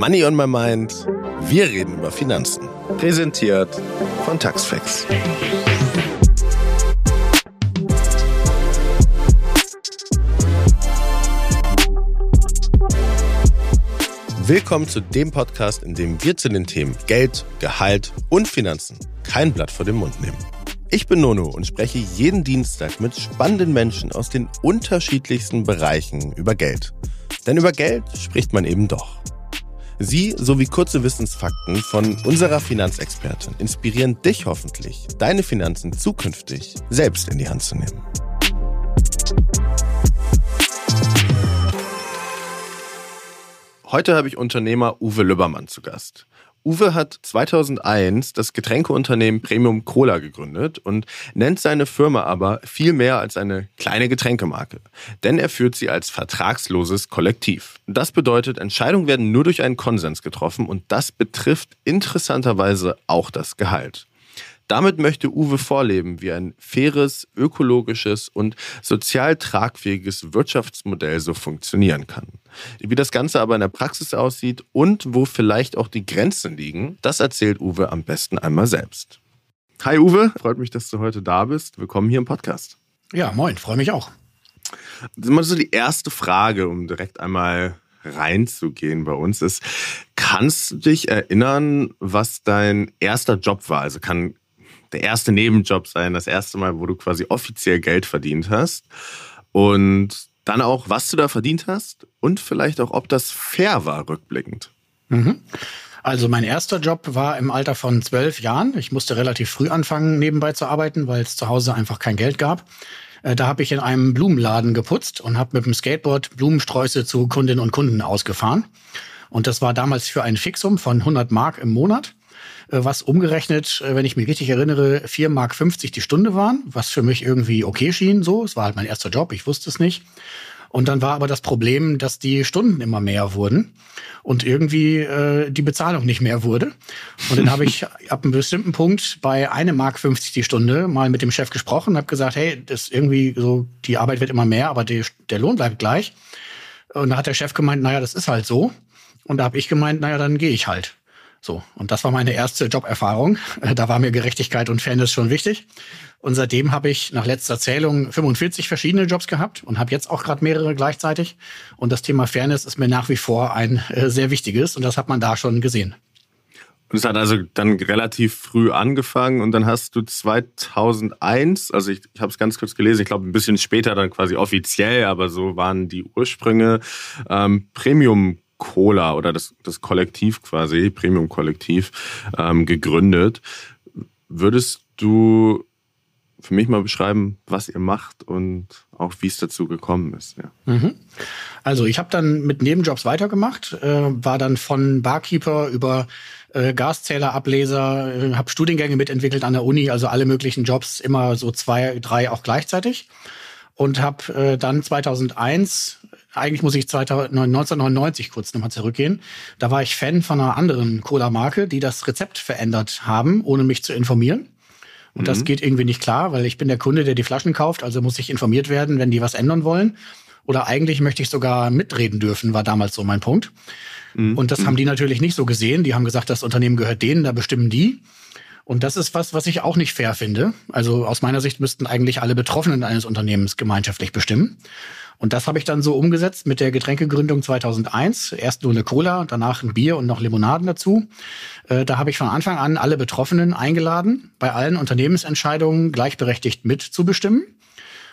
Money on my mind. Wir reden über Finanzen. Präsentiert von Taxfacts. Willkommen zu dem Podcast, in dem wir zu den Themen Geld, Gehalt und Finanzen kein Blatt vor den Mund nehmen. Ich bin Nono und spreche jeden Dienstag mit spannenden Menschen aus den unterschiedlichsten Bereichen über Geld. Denn über Geld spricht man eben doch. Sie sowie kurze Wissensfakten von unserer Finanzexpertin inspirieren dich hoffentlich, deine Finanzen zukünftig selbst in die Hand zu nehmen. Heute habe ich Unternehmer Uwe Lübbermann zu Gast. Uwe hat 2001 das Getränkeunternehmen Premium Cola gegründet und nennt seine Firma aber viel mehr als eine kleine Getränkemarke. Denn er führt sie als vertragsloses Kollektiv. Das bedeutet, Entscheidungen werden nur durch einen Konsens getroffen und das betrifft interessanterweise auch das Gehalt. Damit möchte Uwe vorleben, wie ein faires, ökologisches und sozial tragfähiges Wirtschaftsmodell so funktionieren kann. Wie das Ganze aber in der Praxis aussieht und wo vielleicht auch die Grenzen liegen, das erzählt Uwe am besten einmal selbst. Hi Uwe, freut mich, dass du heute da bist. Willkommen hier im Podcast. Ja, moin, freue mich auch. Das ist immer so die erste Frage, um direkt einmal reinzugehen bei uns ist, kannst du dich erinnern, was dein erster Job war? Also kann der erste Nebenjob sein, das erste Mal, wo du quasi offiziell Geld verdient hast. Und dann auch, was du da verdient hast und vielleicht auch, ob das fair war, rückblickend. Mhm. Also mein erster Job war im Alter von zwölf Jahren. Ich musste relativ früh anfangen, nebenbei zu arbeiten, weil es zu Hause einfach kein Geld gab. Äh, da habe ich in einem Blumenladen geputzt und habe mit dem Skateboard Blumensträuße zu Kundinnen und Kunden ausgefahren. Und das war damals für ein Fixum von 100 Mark im Monat. Äh, was umgerechnet, äh, wenn ich mich richtig erinnere, 4,50 Mark die Stunde waren, was für mich irgendwie okay schien. So, es war halt mein erster Job, ich wusste es nicht. Und dann war aber das Problem, dass die Stunden immer mehr wurden und irgendwie äh, die Bezahlung nicht mehr wurde. Und dann habe ich ab einem bestimmten Punkt bei einem Mark 50 die Stunde mal mit dem Chef gesprochen, habe gesagt, hey, das irgendwie so die Arbeit wird immer mehr, aber die, der Lohn bleibt gleich. Und da hat der Chef gemeint, naja, das ist halt so. Und da habe ich gemeint, naja, dann gehe ich halt. So, und das war meine erste Joberfahrung. Äh, da war mir Gerechtigkeit und Fairness schon wichtig. Und seitdem habe ich nach letzter Zählung 45 verschiedene Jobs gehabt und habe jetzt auch gerade mehrere gleichzeitig. Und das Thema Fairness ist mir nach wie vor ein äh, sehr wichtiges und das hat man da schon gesehen. Und es hat also dann relativ früh angefangen und dann hast du 2001, also ich, ich habe es ganz kurz gelesen, ich glaube ein bisschen später dann quasi offiziell, aber so waren die Ursprünge, ähm, Premium Cola oder das, das Kollektiv quasi, Premium-Kollektiv, ähm, gegründet. Würdest du für mich mal beschreiben, was ihr macht und auch wie es dazu gekommen ist? Ja. Mhm. Also ich habe dann mit Nebenjobs weitergemacht, äh, war dann von Barkeeper über äh, Gaszählerableser, äh, habe Studiengänge mitentwickelt an der Uni, also alle möglichen Jobs, immer so zwei, drei auch gleichzeitig und habe äh, dann 2001 eigentlich muss ich 1999 kurz nochmal zurückgehen. Da war ich Fan von einer anderen Cola-Marke, die das Rezept verändert haben, ohne mich zu informieren. Und mhm. das geht irgendwie nicht klar, weil ich bin der Kunde, der die Flaschen kauft, also muss ich informiert werden, wenn die was ändern wollen. Oder eigentlich möchte ich sogar mitreden dürfen, war damals so mein Punkt. Mhm. Und das haben die natürlich nicht so gesehen. Die haben gesagt, das Unternehmen gehört denen, da bestimmen die. Und das ist was, was ich auch nicht fair finde. Also aus meiner Sicht müssten eigentlich alle Betroffenen eines Unternehmens gemeinschaftlich bestimmen. Und das habe ich dann so umgesetzt mit der Getränkegründung 2001. Erst nur eine Cola, danach ein Bier und noch Limonaden dazu. Äh, da habe ich von Anfang an alle Betroffenen eingeladen, bei allen Unternehmensentscheidungen gleichberechtigt mitzubestimmen.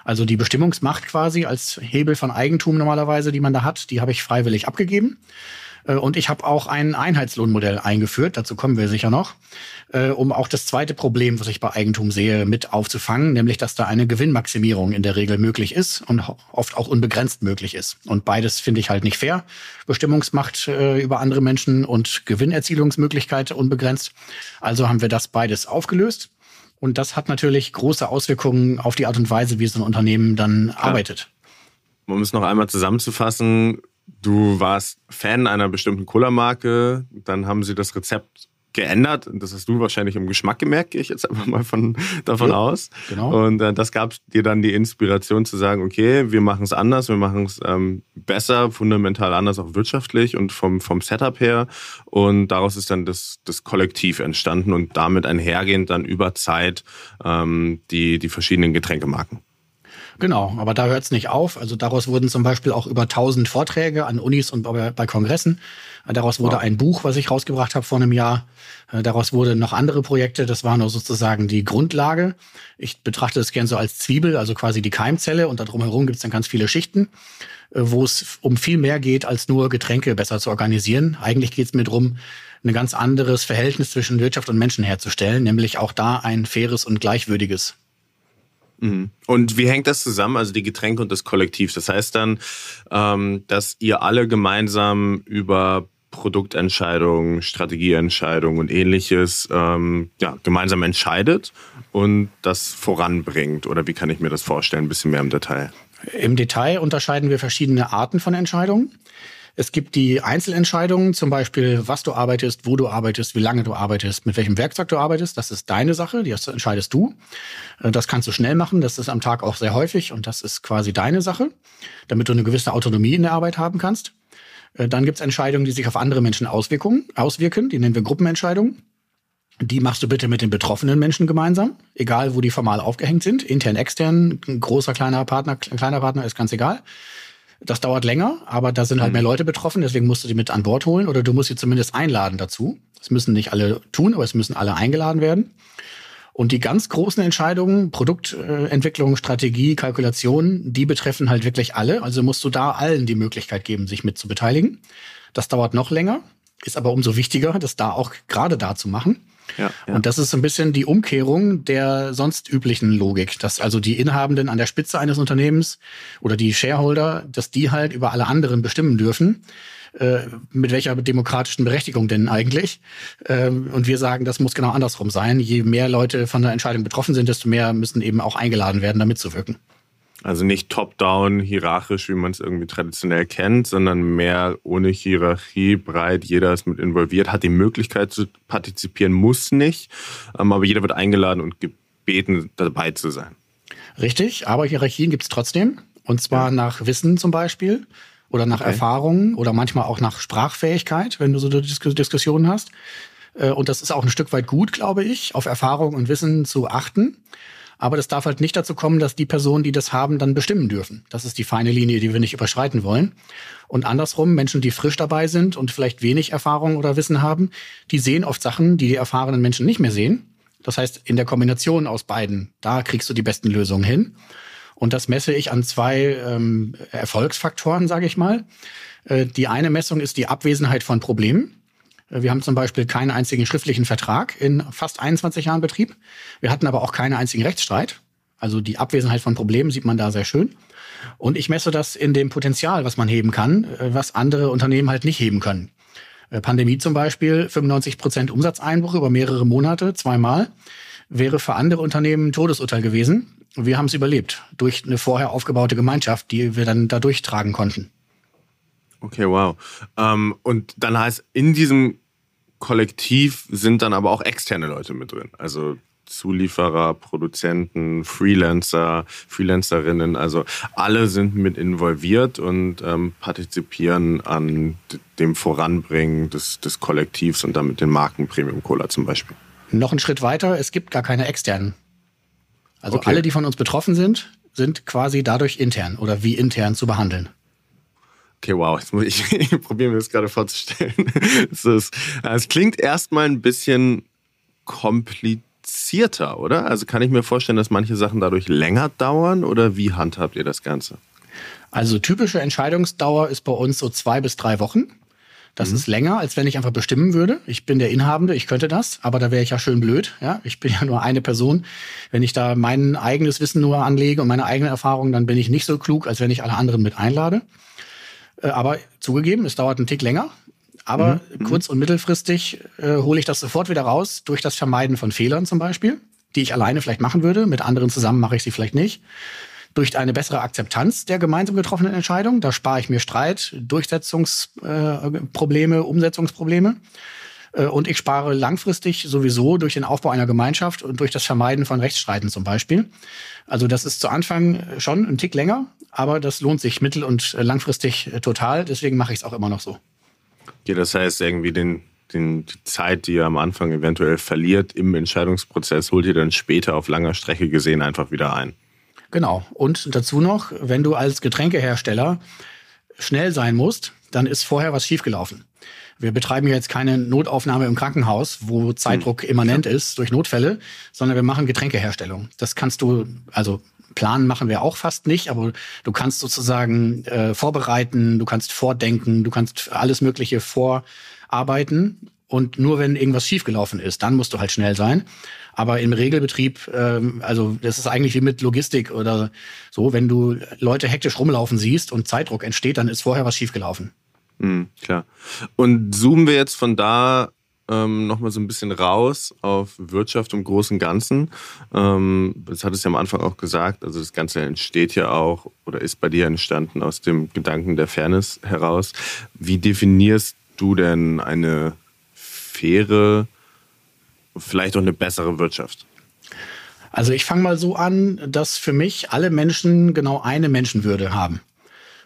Also die Bestimmungsmacht quasi als Hebel von Eigentum normalerweise, die man da hat, die habe ich freiwillig abgegeben. Äh, und ich habe auch ein Einheitslohnmodell eingeführt, dazu kommen wir sicher noch, äh, um auch das zweite Problem, was ich bei Eigentum sehe, mit aufzufangen, nämlich dass da eine Gewinnmaximierung in der Regel möglich ist und oft auch unbegrenzt möglich ist. Und beides finde ich halt nicht fair. Bestimmungsmacht äh, über andere Menschen und Gewinnerzielungsmöglichkeit unbegrenzt. Also haben wir das beides aufgelöst. Und das hat natürlich große Auswirkungen auf die Art und Weise, wie so ein Unternehmen dann Klar. arbeitet. Um es noch einmal zusammenzufassen, Du warst Fan einer bestimmten Cola-Marke, dann haben sie das Rezept geändert. Das hast du wahrscheinlich im Geschmack gemerkt, gehe ich jetzt einfach mal von, davon ja, aus. Genau. Und äh, das gab dir dann die Inspiration zu sagen, okay, wir machen es anders, wir machen es ähm, besser, fundamental anders, auch wirtschaftlich und vom, vom Setup her. Und daraus ist dann das, das Kollektiv entstanden und damit einhergehend dann über Zeit ähm, die, die verschiedenen Getränkemarken. Genau, aber da hört es nicht auf. Also daraus wurden zum Beispiel auch über 1000 Vorträge an Unis und bei, Kongressen. Daraus wurde wow. ein Buch, was ich rausgebracht habe vor einem Jahr. Daraus wurden noch andere Projekte. Das war nur sozusagen die Grundlage. Ich betrachte es gern so als Zwiebel, also quasi die Keimzelle. Und da drumherum gibt es dann ganz viele Schichten, äh, wo es um viel mehr geht, als nur Getränke besser zu organisieren. Eigentlich geht es mir darum, ein ganz anderes Verhältnis zwischen Wirtschaft und Menschen herzustellen, nämlich auch da ein faires und gleichwürdiges. Mhm. Und wie hängt das zusammen, also die Getränke und das Kollektiv? Das heißt dann, ähm, dass ihr alle gemeinsam über Produktentscheidungen, Strategieentscheidungen und ähnliches ähm, ja, gemeinsam entscheidet und das voranbringt? Oder wie kann ich mir das vorstellen, ein bisschen mehr im Detail? Im Detail unterscheiden wir verschiedene Arten von Entscheidungen. Es gibt die Einzelentscheidungen, zum Beispiel, was du arbeitest, wo du arbeitest, wie lange du arbeitest, mit welchem Werkzeug du arbeitest. Das ist deine Sache, das entscheidest du. Äh, das kannst du schnell machen, das ist am Tag auch sehr häufig und das ist quasi deine Sache, damit du eine gewisse Autonomie in der Arbeit haben kannst. Äh, dann gibt es Entscheidungen, die sich auf andere Menschen Auswirkungen, auswirken, die nennen wir Gruppenentscheidungen. Die machst du bitte mit den betroffenen Menschen gemeinsam, egal wo die formal aufgehängt sind, intern, extern, großer, kleiner Partner, kleiner Partner ist ganz egal. Das dauert länger, aber da sind halt mhm. mehr Leute betroffen, deswegen musst du die mit an Bord holen oder du musst sie zumindest einladen dazu. Das müssen nicht alle tun, aber es müssen alle eingeladen werden. Und die ganz großen Entscheidungen, Produktentwicklung, Strategie, Kalkulation, die betreffen halt wirklich alle. Also musst du da allen die Möglichkeit geben, sich mit zu beteiligen. Das dauert noch länger, ist aber umso wichtiger, das da auch gerade da zu machen. Ja, ja. Und das ist ein bisschen die Umkehrung der sonst üblichen Logik, dass also die Inhabenden an der Spitze eines Unternehmens oder die Shareholder, dass die halt über alle anderen bestimmen dürfen. Äh, mit welcher demokratischen Berechtigung denn eigentlich? Ähm, und wir sagen, das muss genau andersrum sein. Je mehr Leute von der Entscheidung betroffen sind, desto mehr müssen eben auch eingeladen werden, da mitzuwirken. Also nicht top-down, hierarchisch, wie man es irgendwie traditionell kennt, sondern mehr ohne Hierarchie, breit. Jeder ist mit involviert, hat die Möglichkeit zu partizipieren, muss nicht. Ähm, aber jeder wird eingeladen und gebeten, dabei zu sein. Richtig, aber Hierarchien gibt es trotzdem. Und zwar ja. nach Wissen zum Beispiel oder nach okay. Erfahrungen oder manchmal auch nach Sprachfähigkeit, wenn du so Diskussionen hast. Äh, und das ist auch ein Stück weit gut, glaube ich, auf Erfahrung und Wissen zu achten. Aber das darf halt nicht dazu kommen, dass die Personen, die das haben, dann bestimmen dürfen. Das ist die feine Linie, die wir nicht überschreiten wollen. Und andersrum, Menschen, die frisch dabei sind und vielleicht wenig Erfahrung oder Wissen haben, die sehen oft Sachen, die die erfahrenen Menschen nicht mehr sehen. Das heißt, in der Kombination aus beiden, da kriegst du die besten Lösungen hin. Und das messe ich an zwei ähm, Erfolgsfaktoren, sage ich mal. Äh, die eine Messung ist die Abwesenheit von Problemen. Äh, wir haben zum Beispiel keinen einzigen schriftlichen Vertrag in fast 21 Jahren Betrieb. Wir hatten aber auch keinen einzigen Rechtsstreit. Also die Abwesenheit von Problemen sieht man da sehr schön. Und ich messe das in dem Potenzial, was man heben kann, äh, was andere Unternehmen halt nicht heben können. Äh, Pandemie zum Beispiel, 95 Prozent Umsatzeinbruch über mehrere Monate, zweimal, wäre für andere Unternehmen ein Todesurteil gewesen. Wir haben es überlebt durch eine vorher aufgebaute Gemeinschaft, die wir dann da durchtragen konnten. Okay, wow. Ähm, und dann heißt, in diesem Kollektiv sind dann aber auch externe Leute mit drin. Also Zulieferer, Produzenten, Freelancer, Freelancerinnen, also alle sind mit involviert und ähm, partizipieren an dem Voranbringen des, des Kollektivs und damit den Marken Premium Cola zum Beispiel. Noch einen Schritt weiter, es gibt gar keine externen. Also okay. alle, die von uns betroffen sind, sind quasi dadurch intern oder wie intern zu behandeln. Okay, wow, jetzt muss ich, ich probieren mir das gerade vorzustellen. Es, ist, es klingt erstmal ein bisschen komplizierter, oder? Also kann ich mir vorstellen, dass manche Sachen dadurch länger dauern oder wie handhabt ihr das Ganze? Also typische Entscheidungsdauer ist bei uns so zwei bis drei Wochen. Das mhm. ist länger, als wenn ich einfach bestimmen würde. Ich bin der Inhabende, ich könnte das, aber da wäre ich ja schön blöd. Ja, ich bin ja nur eine Person. Wenn ich da mein eigenes Wissen nur anlege und meine eigene Erfahrung, dann bin ich nicht so klug, als wenn ich alle anderen mit einlade. Äh, aber zugegeben, es dauert einen Tick länger. Aber mhm. mhm. kurz- und mittelfristig äh, hole ich das sofort wieder raus durch das Vermeiden von Fehlern zum Beispiel, die ich alleine vielleicht machen würde. Mit anderen zusammen mache ich sie vielleicht nicht. Durch eine bessere Akzeptanz der gemeinsam getroffenen Entscheidung. Da spare ich mir Streit, Durchsetzungsprobleme, äh, Umsetzungsprobleme. Äh, und ich spare langfristig sowieso durch den Aufbau einer Gemeinschaft und durch das Vermeiden von Rechtsstreiten zum Beispiel. Also das ist zu Anfang schon ein Tick länger, aber das lohnt sich mittel- und langfristig total. Deswegen mache ich es auch immer noch so. Ja, das heißt irgendwie den, den, die Zeit, die ihr am Anfang eventuell verliert im Entscheidungsprozess, holt ihr dann später auf langer Strecke gesehen einfach wieder ein. Genau. Und dazu noch, wenn du als Getränkehersteller schnell sein musst, dann ist vorher was schiefgelaufen. Wir betreiben jetzt keine Notaufnahme im Krankenhaus, wo Zeitdruck hm. immanent ist durch Notfälle, sondern wir machen Getränkeherstellung. Das kannst du, also planen machen wir auch fast nicht, aber du kannst sozusagen äh, vorbereiten, du kannst vordenken, du kannst alles Mögliche vorarbeiten. Und nur wenn irgendwas schiefgelaufen ist, dann musst du halt schnell sein. Aber im Regelbetrieb, ähm, also das ist eigentlich wie mit Logistik oder so, wenn du Leute hektisch rumlaufen siehst und Zeitdruck entsteht, dann ist vorher was schiefgelaufen. Mhm, klar. Und zoomen wir jetzt von da ähm, nochmal so ein bisschen raus auf Wirtschaft im Großen und Ganzen. Ähm, das hat es ja am Anfang auch gesagt, also das Ganze entsteht ja auch oder ist bei dir entstanden aus dem Gedanken der Fairness heraus. Wie definierst du denn eine faire, vielleicht auch eine bessere Wirtschaft? Also ich fange mal so an, dass für mich alle Menschen genau eine Menschenwürde haben.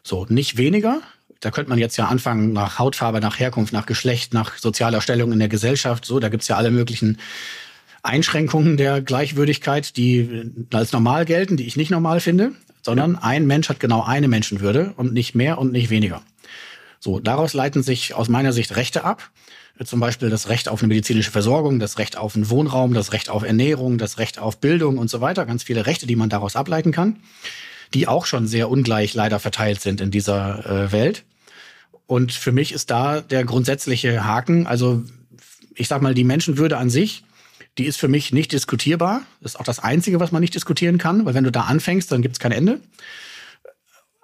So, nicht weniger, da könnte man jetzt ja anfangen nach Hautfarbe, nach Herkunft, nach Geschlecht, nach sozialer Stellung in der Gesellschaft. So, da gibt's ja alle möglichen Einschränkungen der Gleichwürdigkeit, die als normal gelten, die ich nicht normal finde, sondern ein Mensch hat genau eine Menschenwürde und nicht mehr und nicht weniger. So, daraus leiten sich aus meiner Sicht Rechte ab. Zum Beispiel das Recht auf eine medizinische Versorgung, das Recht auf einen Wohnraum, das Recht auf Ernährung, das Recht auf Bildung und so weiter. Ganz viele Rechte, die man daraus ableiten kann, die auch schon sehr ungleich leider verteilt sind in dieser äh, Welt. Und für mich ist da der grundsätzliche Haken, also ich sag mal, die Menschenwürde an sich, die ist für mich nicht diskutierbar. Das ist auch das Einzige, was man nicht diskutieren kann, weil wenn du da anfängst, dann gibt es kein Ende.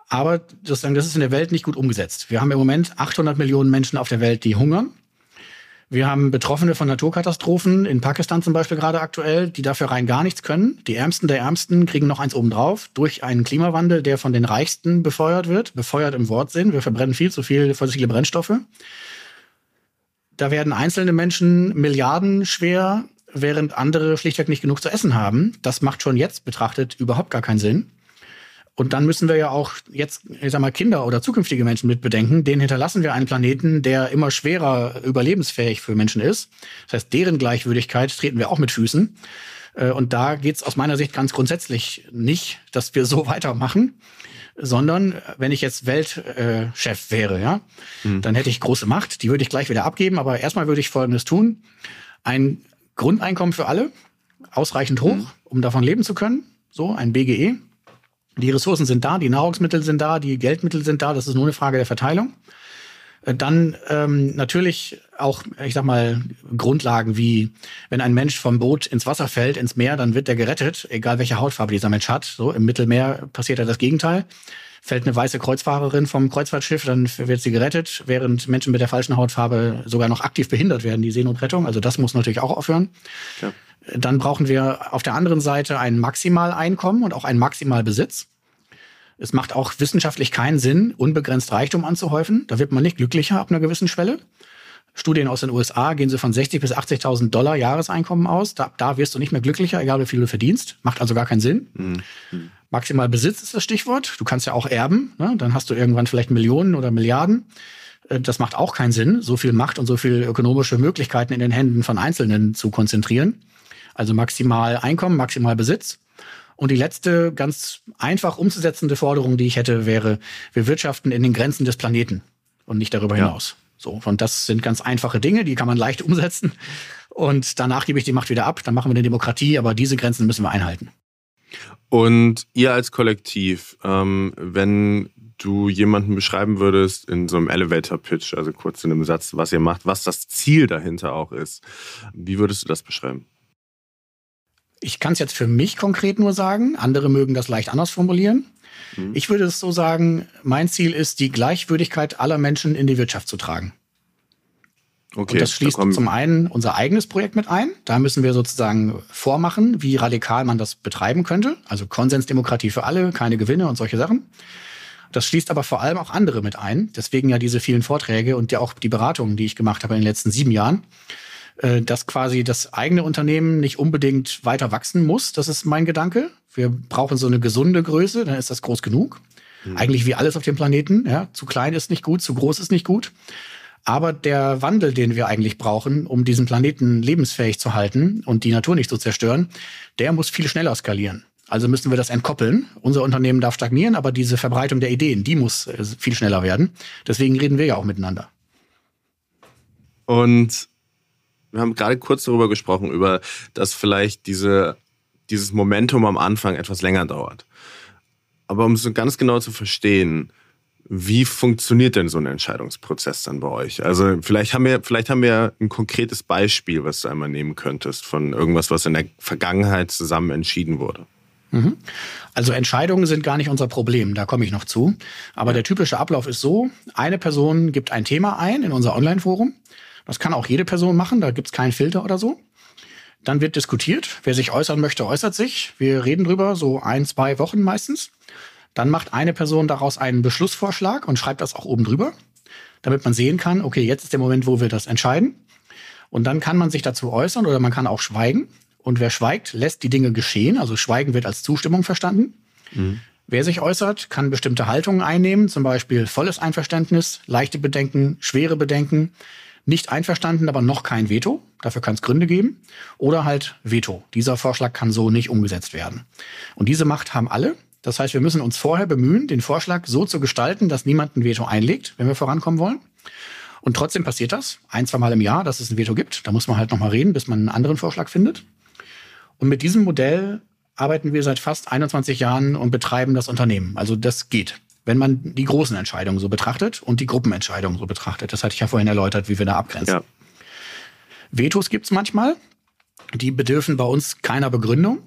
Aber das, das ist in der Welt nicht gut umgesetzt. Wir haben im Moment 800 Millionen Menschen auf der Welt, die hungern. Wir haben Betroffene von Naturkatastrophen, in Pakistan zum Beispiel gerade aktuell, die dafür rein gar nichts können. Die Ärmsten der Ärmsten kriegen noch eins obendrauf durch einen Klimawandel, der von den Reichsten befeuert wird. Befeuert im Wortsinn. Wir verbrennen viel zu viel fossile Brennstoffe. Da werden einzelne Menschen Milliarden schwer, während andere schlichtweg nicht genug zu essen haben. Das macht schon jetzt betrachtet überhaupt gar keinen Sinn. Und dann müssen wir ja auch jetzt, ich sag mal, Kinder oder zukünftige Menschen mitbedenken. Denen hinterlassen wir einen Planeten, der immer schwerer überlebensfähig für Menschen ist. Das heißt, deren Gleichwürdigkeit treten wir auch mit Füßen. Äh, und da geht es aus meiner Sicht ganz grundsätzlich nicht, dass wir so weitermachen, sondern wenn ich jetzt Weltchef wäre, ja, mhm. dann hätte ich große Macht, die würde ich gleich wieder abgeben. Aber erstmal würde ich Folgendes tun. Ein Grundeinkommen für alle, ausreichend hoch, mhm. um davon leben zu können. So, ein BGE, die Ressourcen sind da, die Nahrungsmittel sind da, die Geldmittel sind da. Das ist nur eine Frage der Verteilung. Äh, dann ähm, natürlich auch, ich sag mal, Grundlagen wie, wenn ein Mensch vom Boot ins Wasser fällt, ins Meer, dann wird der gerettet, egal welche Hautfarbe dieser Mensch hat. So im Mittelmeer passiert ja das Gegenteil. Fällt eine weiße Kreuzfahrerin vom Kreuzfahrtschiff, dann wird sie gerettet, während Menschen mit der falschen Hautfarbe sogar noch aktiv behindert werden, die Seenotrettung. Also das muss natürlich auch aufhören. Ja. Dann brauchen wir auf der anderen Seite ein Maximaleinkommen und auch ein Maximalbesitz. Es macht auch wissenschaftlich keinen Sinn, unbegrenzt Reichtum anzuhäufen. Da wird man nicht glücklicher ab einer gewissen Schwelle. Studien aus den USA gehen so von 60 bis 80.000 Dollar Jahreseinkommen aus. Da, da, wirst du nicht mehr glücklicher, egal wie viel du verdienst. Macht also gar keinen Sinn. Mhm. Maximal Besitz ist das Stichwort. Du kannst ja auch erben. Ne? Dann hast du irgendwann vielleicht Millionen oder Milliarden. Äh, das macht auch keinen Sinn, so viel Macht und so viel ökonomische Möglichkeiten in den Händen von Einzelnen zu konzentrieren. Also maximal Einkommen, maximal Besitz. Und die letzte ganz einfach umzusetzende Forderung, die ich hätte, wäre, wir wirtschaften in den Grenzen des Planeten und nicht darüber ja. hinaus. So, und das sind ganz einfache Dinge, die kann man leicht umsetzen. Und danach gebe ich die Macht wieder ab, dann machen wir eine Demokratie, aber diese Grenzen müssen wir einhalten. Und ihr als Kollektiv, ähm, wenn du jemanden beschreiben würdest in so einem Elevator-Pitch, also kurz in einem Satz, was ihr macht, was das Ziel dahinter auch ist, wie würdest du das beschreiben? Ich kann es jetzt für mich konkret nur sagen. Andere mögen das leicht anders formulieren. Mhm. Ich würde es so sagen, mein Ziel ist, die Gleichwürdigkeit aller Menschen in die Wirtschaft zu tragen. Okay, und das schließt da zum einen unser eigenes Projekt mit ein. Da müssen wir sozusagen vormachen, wie radikal man das betreiben könnte. Also Konsensdemokratie für alle, keine Gewinne und solche Sachen. Das schließt aber vor allem auch andere mit ein. Deswegen ja diese vielen Vorträge und ja auch die Beratungen, die ich gemacht habe in den letzten sieben Jahren. Äh, dass quasi das eigene Unternehmen nicht unbedingt weiter wachsen muss. Das ist mein Gedanke. Wir brauchen so eine gesunde Größe, dann ist das groß genug. Mhm. Eigentlich wie alles auf dem Planeten. Ja, zu klein ist nicht gut, zu groß ist nicht gut. Aber der Wandel, den wir eigentlich brauchen, um diesen Planeten lebensfähig zu halten und die Natur nicht zu zerstören, der muss viel schneller skalieren. Also müssen wir das entkoppeln. Unser Unternehmen darf stagnieren, aber diese Verbreitung der Ideen, die muss äh, viel schneller werden. Deswegen reden wir ja auch miteinander. Und wir haben gerade kurz darüber gesprochen, über dass vielleicht diese, dieses Momentum am Anfang etwas länger dauert. Aber um es ganz genau zu verstehen, wie funktioniert denn so ein Entscheidungsprozess dann bei euch? Also vielleicht haben wir, vielleicht haben wir ein konkretes Beispiel, was du einmal nehmen könntest von irgendwas, was in der Vergangenheit zusammen entschieden wurde. Mhm. Also Entscheidungen sind gar nicht unser Problem, da komme ich noch zu. Aber der typische Ablauf ist so, eine Person gibt ein Thema ein in unser Online-Forum. Das kann auch jede Person machen, da gibt es keinen Filter oder so. Dann wird diskutiert. Wer sich äußern möchte, äußert sich. Wir reden drüber, so ein, zwei Wochen meistens. Dann macht eine Person daraus einen Beschlussvorschlag und schreibt das auch oben drüber, damit man sehen kann, okay, jetzt ist der Moment, wo wir das entscheiden. Und dann kann man sich dazu äußern oder man kann auch schweigen. Und wer schweigt, lässt die Dinge geschehen. Also Schweigen wird als Zustimmung verstanden. Mhm. Wer sich äußert, kann bestimmte Haltungen einnehmen, zum Beispiel volles Einverständnis, leichte Bedenken, schwere Bedenken, nicht einverstanden, aber noch kein Veto. Dafür kann es Gründe geben. Oder halt Veto. Dieser Vorschlag kann so nicht umgesetzt werden. Und diese Macht haben alle. Das heißt, wir müssen uns vorher bemühen, den Vorschlag so zu gestalten, dass niemand ein Veto einlegt, wenn wir vorankommen wollen. Und trotzdem passiert das ein, zwei Mal im Jahr, dass es ein Veto gibt. Da muss man halt nochmal reden, bis man einen anderen Vorschlag findet. Und mit diesem Modell arbeiten wir seit fast 21 Jahren und betreiben das Unternehmen. Also das geht, wenn man die großen Entscheidungen so betrachtet und die Gruppenentscheidungen so betrachtet. Das hatte ich ja vorhin erläutert, wie wir da abgrenzen. Ja. Vetos gibt es manchmal. Die bedürfen bei uns keiner Begründung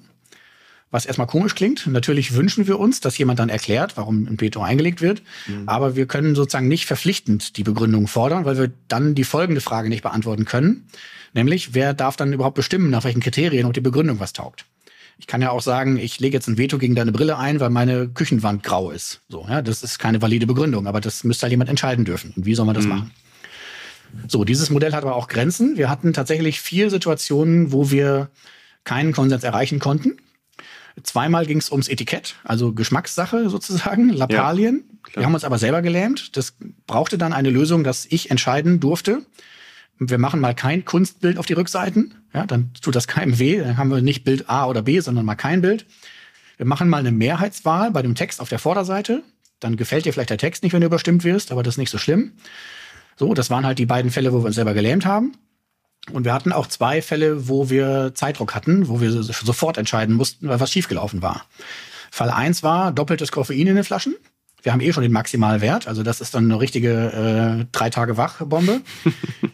was erstmal komisch klingt. Natürlich wünschen wir uns, dass jemand dann erklärt, warum ein Veto eingelegt wird. Mhm. Aber wir können sozusagen nicht verpflichtend die Begründung fordern, weil wir dann die folgende Frage nicht beantworten können. Nämlich, wer darf dann überhaupt bestimmen, nach welchen Kriterien und die Begründung was taugt? Ich kann ja auch sagen, ich lege jetzt ein Veto gegen deine Brille ein, weil meine Küchenwand grau ist. So, ja, das ist keine valide Begründung, aber das müsste halt jemand entscheiden dürfen. Und wie soll man das mhm. machen? So, dieses Modell hat aber auch Grenzen. Wir hatten tatsächlich vier Situationen, wo wir keinen Konsens erreichen konnten. Zweimal ging es ums Etikett, also Geschmackssache sozusagen, Lappalien. Ja, wir haben uns aber selber gelähmt. Das brauchte dann eine Lösung, dass ich entscheiden durfte. Wir machen mal kein Kunstbild auf die Rückseiten. Ja, dann tut das keinem weh. Dann haben wir nicht Bild A oder B, sondern mal kein Bild. Wir machen mal eine Mehrheitswahl bei dem Text auf der Vorderseite. Dann gefällt dir vielleicht der Text nicht, wenn du überstimmt wirst, aber das ist nicht so schlimm. So, das waren halt die beiden Fälle, wo wir uns selber gelähmt haben. Und wir hatten auch zwei Fälle, wo wir Zeitdruck hatten, wo wir sofort entscheiden mussten, weil was schiefgelaufen war. Fall eins war doppeltes Koffein in den Flaschen. Wir haben eh schon den Maximalwert, also das ist dann eine richtige äh, drei Tage Wach-Bombe.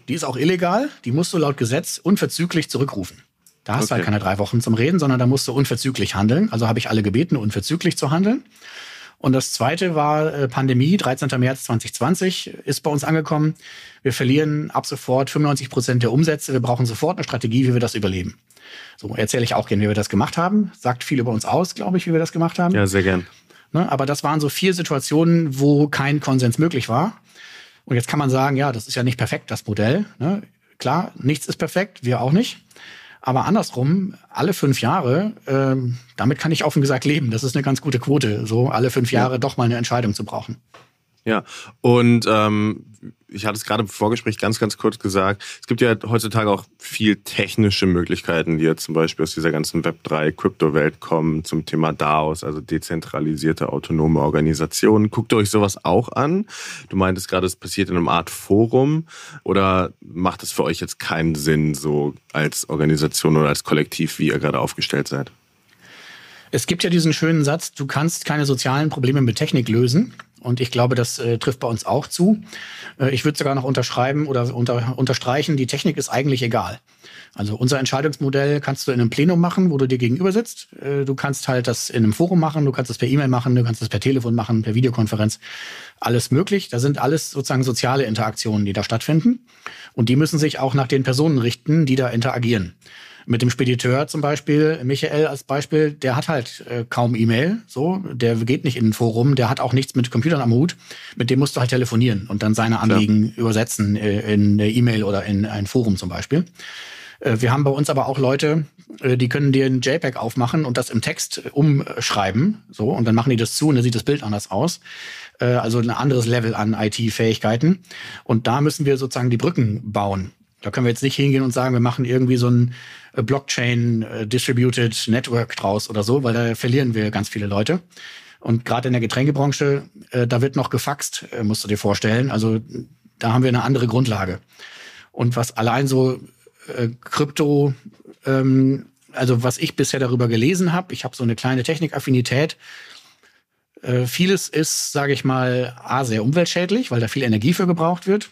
die ist auch illegal, die musst du laut Gesetz unverzüglich zurückrufen. Da hast okay. du halt keine drei Wochen zum Reden, sondern da musst du unverzüglich handeln. Also habe ich alle gebeten, unverzüglich zu handeln. Und das zweite war äh, Pandemie, 13. März 2020 ist bei uns angekommen. Wir verlieren ab sofort 95 Prozent der Umsätze. Wir brauchen sofort eine Strategie, wie wir das überleben. So erzähle ich auch gerne, wie wir das gemacht haben. Sagt viel über uns aus, glaube ich, wie wir das gemacht haben. Ja, sehr gern. Ne, aber das waren so vier Situationen, wo kein Konsens möglich war. Und jetzt kann man sagen, ja, das ist ja nicht perfekt, das Modell. Ne? Klar, nichts ist perfekt, wir auch nicht. Aber andersrum, alle fünf Jahre, ähm, damit kann ich offen gesagt leben. Das ist eine ganz gute Quote, so alle fünf Jahre ja. doch mal eine Entscheidung zu brauchen. Ja, und ähm, ich hatte es gerade im Vorgespräch ganz, ganz kurz gesagt, es gibt ja heutzutage auch viel technische Möglichkeiten, die jetzt zum Beispiel aus dieser ganzen Web3-Krypto-Welt kommen, zum Thema DAOs, also dezentralisierte autonome Organisationen. Guckt euch sowas auch an? Du meintest gerade, es passiert in einem Art Forum oder macht es für euch jetzt keinen Sinn, so als Organisation oder als Kollektiv, wie ihr gerade aufgestellt seid? Es gibt ja diesen schönen Satz, du kannst keine sozialen Probleme mit Technik lösen. Und ich glaube, das äh, trifft bei uns auch zu. Äh, ich würde sogar noch unterschreiben oder unter, unterstreichen, die Technik ist eigentlich egal. Also unser Entscheidungsmodell kannst du in einem Plenum machen, wo du dir gegenüber sitzt. Äh, du kannst halt das in einem Forum machen, du kannst das per E-Mail machen, du kannst das per Telefon machen, per Videokonferenz. Alles möglich. Da sind alles sozusagen soziale Interaktionen, die da stattfinden. Und die müssen sich auch nach den Personen richten, die da interagieren. Mit dem Spediteur zum Beispiel, Michael als Beispiel, der hat halt äh, kaum E-Mail, so, der geht nicht in ein Forum, der hat auch nichts mit Computern am Hut, mit dem musst du halt telefonieren und dann seine Anliegen ja. übersetzen äh, in eine E-Mail oder in ein Forum zum Beispiel. Äh, wir haben bei uns aber auch Leute, äh, die können dir ein JPEG aufmachen und das im Text umschreiben, so, und dann machen die das zu und dann sieht das Bild anders aus. Äh, also ein anderes Level an IT-Fähigkeiten. Und da müssen wir sozusagen die Brücken bauen. Da können wir jetzt nicht hingehen und sagen, wir machen irgendwie so ein äh, Blockchain äh, Distributed Network draus oder so, weil da verlieren wir ganz viele Leute. Und gerade in der Getränkebranche, äh, da wird noch gefaxt, äh, musst du dir vorstellen. Also da haben wir eine andere Grundlage. Und was allein so äh, Krypto, ähm, also was ich bisher darüber gelesen habe, ich habe so eine kleine Technikaffinität. Äh, vieles ist, sage ich mal, A, sehr umweltschädlich, weil da viel Energie für gebraucht wird.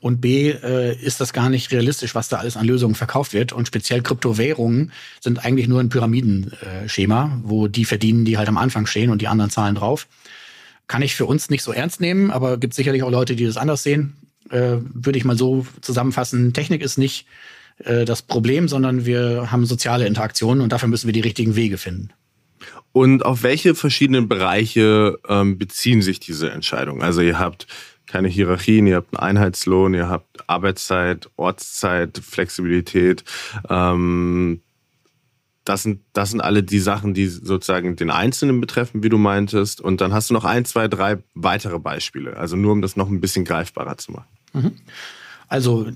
Und B, äh, ist das gar nicht realistisch, was da alles an Lösungen verkauft wird. Und speziell Kryptowährungen sind eigentlich nur ein Pyramidenschema, wo die verdienen, die halt am Anfang stehen und die anderen zahlen drauf. Kann ich für uns nicht so ernst nehmen, aber gibt sicherlich auch Leute, die das anders sehen. Äh, Würde ich mal so zusammenfassen. Technik ist nicht äh, das Problem, sondern wir haben soziale Interaktionen und dafür müssen wir die richtigen Wege finden. Und auf welche verschiedenen Bereiche ähm, beziehen sich diese Entscheidungen? Also ihr habt keine Hierarchien, ihr habt einen Einheitslohn, ihr habt Arbeitszeit, Ortszeit, Flexibilität. Ähm, das sind, das sind alle die Sachen, die sozusagen den Einzelnen betreffen, wie du meintest. Und dann hast du noch ein, zwei, drei weitere Beispiele. Also nur, um das noch ein bisschen greifbarer zu machen. Mhm. Also,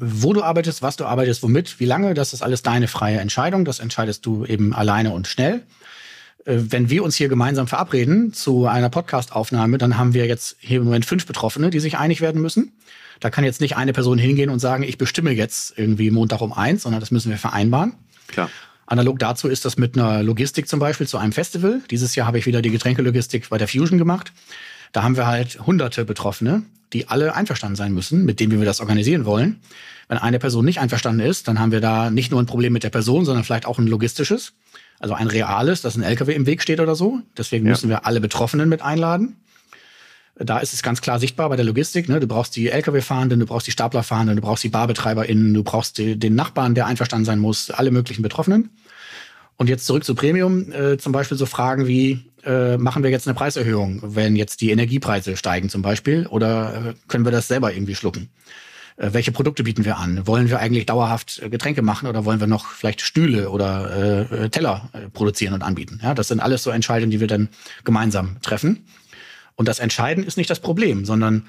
wo du arbeitest, was du arbeitest, womit, wie lange, das ist alles deine freie Entscheidung. Das entscheidest du eben alleine und schnell. Äh, wenn wir uns hier gemeinsam verabreden zu einer Podcast-Aufnahme, dann haben wir jetzt hier im Moment fünf Betroffene, die sich einig werden müssen. Da kann jetzt nicht eine Person hingehen und sagen, ich bestimme jetzt irgendwie Montag um eins, sondern das müssen wir vereinbaren. Klar. Analog dazu ist das mit einer Logistik zum Beispiel zu einem Festival. Dieses Jahr habe ich wieder die Getränkelogistik bei der Fusion gemacht. Da haben wir halt hunderte Betroffene, die alle einverstanden sein müssen, mit denen wir das organisieren wollen. Wenn eine Person nicht einverstanden ist, dann haben wir da nicht nur ein Problem mit der Person, sondern vielleicht auch ein logistisches. Also ein reales, dass ein LKW im Weg steht oder so. Deswegen ja. müssen wir alle Betroffenen mit einladen. Da ist es ganz klar sichtbar bei der Logistik. Ne? Du brauchst die Lkw-Fahrenden, du brauchst die Staplerfahrenden, du brauchst die BarbetreiberInnen, du brauchst die, den Nachbarn, der einverstanden sein muss, alle möglichen Betroffenen. Und jetzt zurück zu Premium, äh, zum Beispiel so Fragen wie, äh, machen wir jetzt eine Preiserhöhung, wenn jetzt die Energiepreise steigen zum Beispiel, oder äh, können wir das selber irgendwie schlucken? Äh, welche Produkte bieten wir an? Wollen wir eigentlich dauerhaft äh, Getränke machen oder wollen wir noch vielleicht Stühle oder äh, Teller äh, produzieren und anbieten? Ja, das sind alles so Entscheidungen, die wir dann gemeinsam treffen. Und das Entscheiden ist nicht das Problem, sondern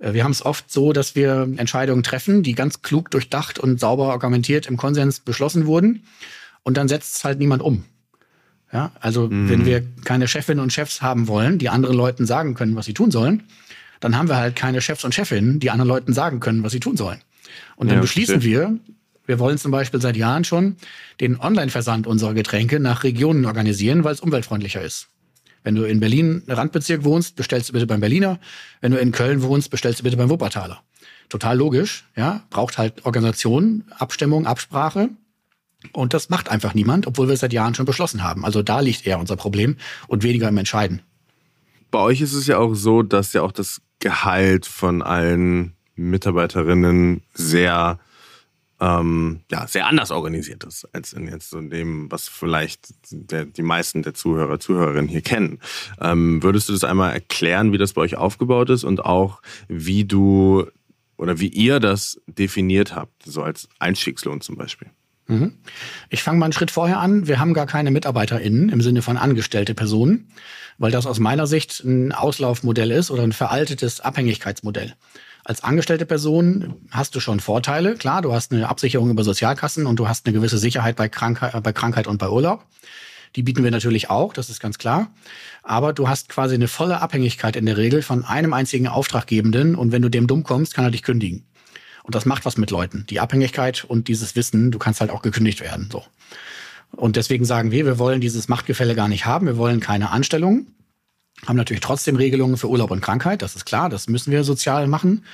wir haben es oft so, dass wir Entscheidungen treffen, die ganz klug durchdacht und sauber argumentiert im Konsens beschlossen wurden. Und dann setzt es halt niemand um. Ja, also mhm. wenn wir keine Chefinnen und Chefs haben wollen, die anderen Leuten sagen können, was sie tun sollen, dann haben wir halt keine Chefs und Chefinnen, die anderen Leuten sagen können, was sie tun sollen. Und dann ja, beschließen wir, wir wollen zum Beispiel seit Jahren schon den Online-Versand unserer Getränke nach Regionen organisieren, weil es umweltfreundlicher ist. Wenn du in Berlin, Randbezirk wohnst, bestellst du bitte beim Berliner. Wenn du in Köln wohnst, bestellst du bitte beim Wuppertaler. Total logisch, ja. Braucht halt Organisation, Abstimmung, Absprache. Und das macht einfach niemand, obwohl wir es seit Jahren schon beschlossen haben. Also da liegt eher unser Problem und weniger im Entscheiden. Bei euch ist es ja auch so, dass ja auch das Gehalt von allen Mitarbeiterinnen sehr ähm, ja, sehr anders organisiert ist, als in jetzt so dem, was vielleicht der, die meisten der Zuhörer, Zuhörerinnen hier kennen. Ähm, würdest du das einmal erklären, wie das bei euch aufgebaut ist und auch wie du oder wie ihr das definiert habt, so als Einstiegslohn zum Beispiel? Mhm. Ich fange mal einen Schritt vorher an. Wir haben gar keine MitarbeiterInnen im Sinne von angestellte Personen weil das aus meiner Sicht ein Auslaufmodell ist oder ein veraltetes Abhängigkeitsmodell. Als angestellte Person hast du schon Vorteile. Klar, du hast eine Absicherung über Sozialkassen und du hast eine gewisse Sicherheit bei Krankheit, bei Krankheit und bei Urlaub. Die bieten wir natürlich auch, das ist ganz klar. Aber du hast quasi eine volle Abhängigkeit in der Regel von einem einzigen Auftraggebenden und wenn du dem dumm kommst, kann er dich kündigen. Und das macht was mit Leuten. Die Abhängigkeit und dieses Wissen, du kannst halt auch gekündigt werden. So. Und deswegen sagen wir, wir wollen dieses Machtgefälle gar nicht haben. Wir wollen keine Anstellung. Haben natürlich trotzdem Regelungen für Urlaub und Krankheit, das ist klar, das müssen wir sozial machen.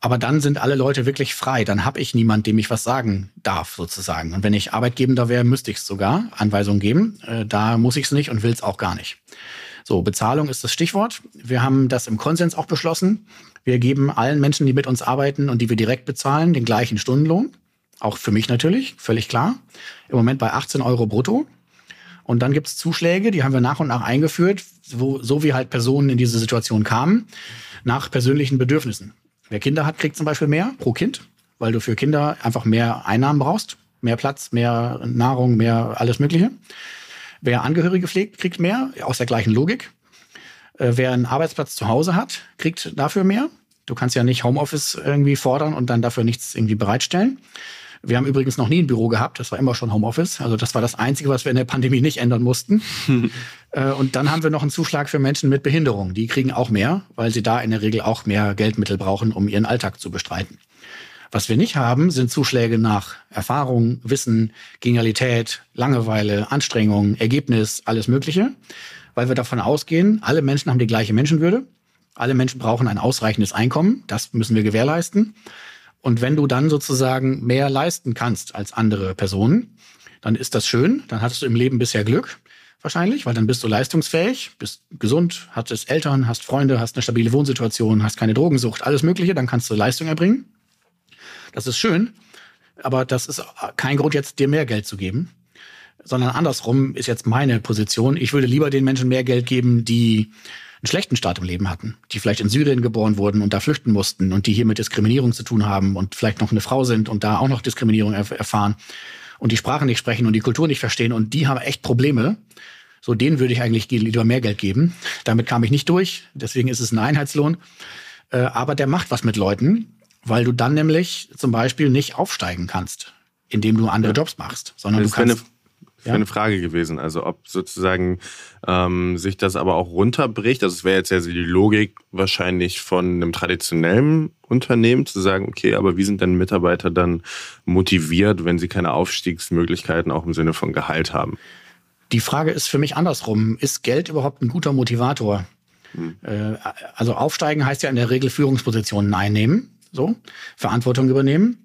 Aber dann sind alle Leute wirklich frei. Dann habe ich niemand, dem ich was sagen darf, sozusagen. Und wenn ich Arbeitgebender wäre, müsste ich es sogar Anweisungen geben. Äh, da muss ich es nicht und will es auch gar nicht. So, Bezahlung ist das Stichwort. Wir haben das im Konsens auch beschlossen. Wir geben allen Menschen, die mit uns arbeiten und die wir direkt bezahlen, den gleichen Stundenlohn. Auch für mich natürlich, völlig klar. Im Moment bei 18 Euro brutto. Und dann gibt es Zuschläge, die haben wir nach und nach eingeführt, wo, so wie halt Personen in diese Situation kamen, nach persönlichen Bedürfnissen. Wer Kinder hat, kriegt zum Beispiel mehr pro Kind, weil du für Kinder einfach mehr Einnahmen brauchst, mehr Platz, mehr Nahrung, mehr alles Mögliche. Wer Angehörige pflegt, kriegt mehr, aus der gleichen Logik. Äh, wer einen Arbeitsplatz zu Hause hat, kriegt dafür mehr. Du kannst ja nicht Homeoffice irgendwie fordern und dann dafür nichts irgendwie bereitstellen. Wir haben übrigens noch nie ein Büro gehabt, das war immer schon Homeoffice. Also das war das Einzige, was wir in der Pandemie nicht ändern mussten. Äh, und dann haben wir noch einen Zuschlag für Menschen mit Behinderung. Die kriegen auch mehr, weil sie da in der Regel auch mehr Geldmittel brauchen, um ihren Alltag zu bestreiten. Was wir nicht haben, sind Zuschläge nach Erfahrung, Wissen, Genialität, Langeweile, Anstrengung, Ergebnis, alles Mögliche, weil wir davon ausgehen, alle Menschen haben die gleiche Menschenwürde. Alle Menschen brauchen ein ausreichendes Einkommen. Das müssen wir gewährleisten. Und wenn du dann sozusagen mehr leisten kannst als andere Personen, dann ist das schön. Dann hattest du im Leben bisher Glück, wahrscheinlich, weil dann bist du leistungsfähig, bist gesund, hattest Eltern, hast Freunde, hast eine stabile Wohnsituation, hast keine Drogensucht, alles Mögliche. Dann kannst du Leistung erbringen. Das ist schön. Aber das ist kein Grund, jetzt dir mehr Geld zu geben. Sondern andersrum ist jetzt meine Position. Ich würde lieber den Menschen mehr Geld geben, die einen schlechten Start im Leben hatten, die vielleicht in Syrien geboren wurden und da flüchten mussten und die hier mit Diskriminierung zu tun haben und vielleicht noch eine Frau sind und da auch noch Diskriminierung erf erfahren und die Sprache nicht sprechen und die Kultur nicht verstehen und die haben echt Probleme. So, denen würde ich eigentlich lieber mehr Geld geben. Damit kam ich nicht durch. Deswegen ist es ein Einheitslohn. Äh, aber der macht was mit Leuten, weil du dann nämlich zum Beispiel nicht aufsteigen kannst, indem du andere Jobs machst, sondern das du kannst das wäre eine Frage gewesen. Also ob sozusagen ähm, sich das aber auch runterbricht. Also es wäre jetzt ja die Logik wahrscheinlich von einem traditionellen Unternehmen zu sagen, okay, aber wie sind denn Mitarbeiter dann motiviert, wenn sie keine Aufstiegsmöglichkeiten auch im Sinne von Gehalt haben? Die Frage ist für mich andersrum. Ist Geld überhaupt ein guter Motivator? Hm. Äh, also aufsteigen heißt ja in der Regel Führungspositionen einnehmen, so Verantwortung übernehmen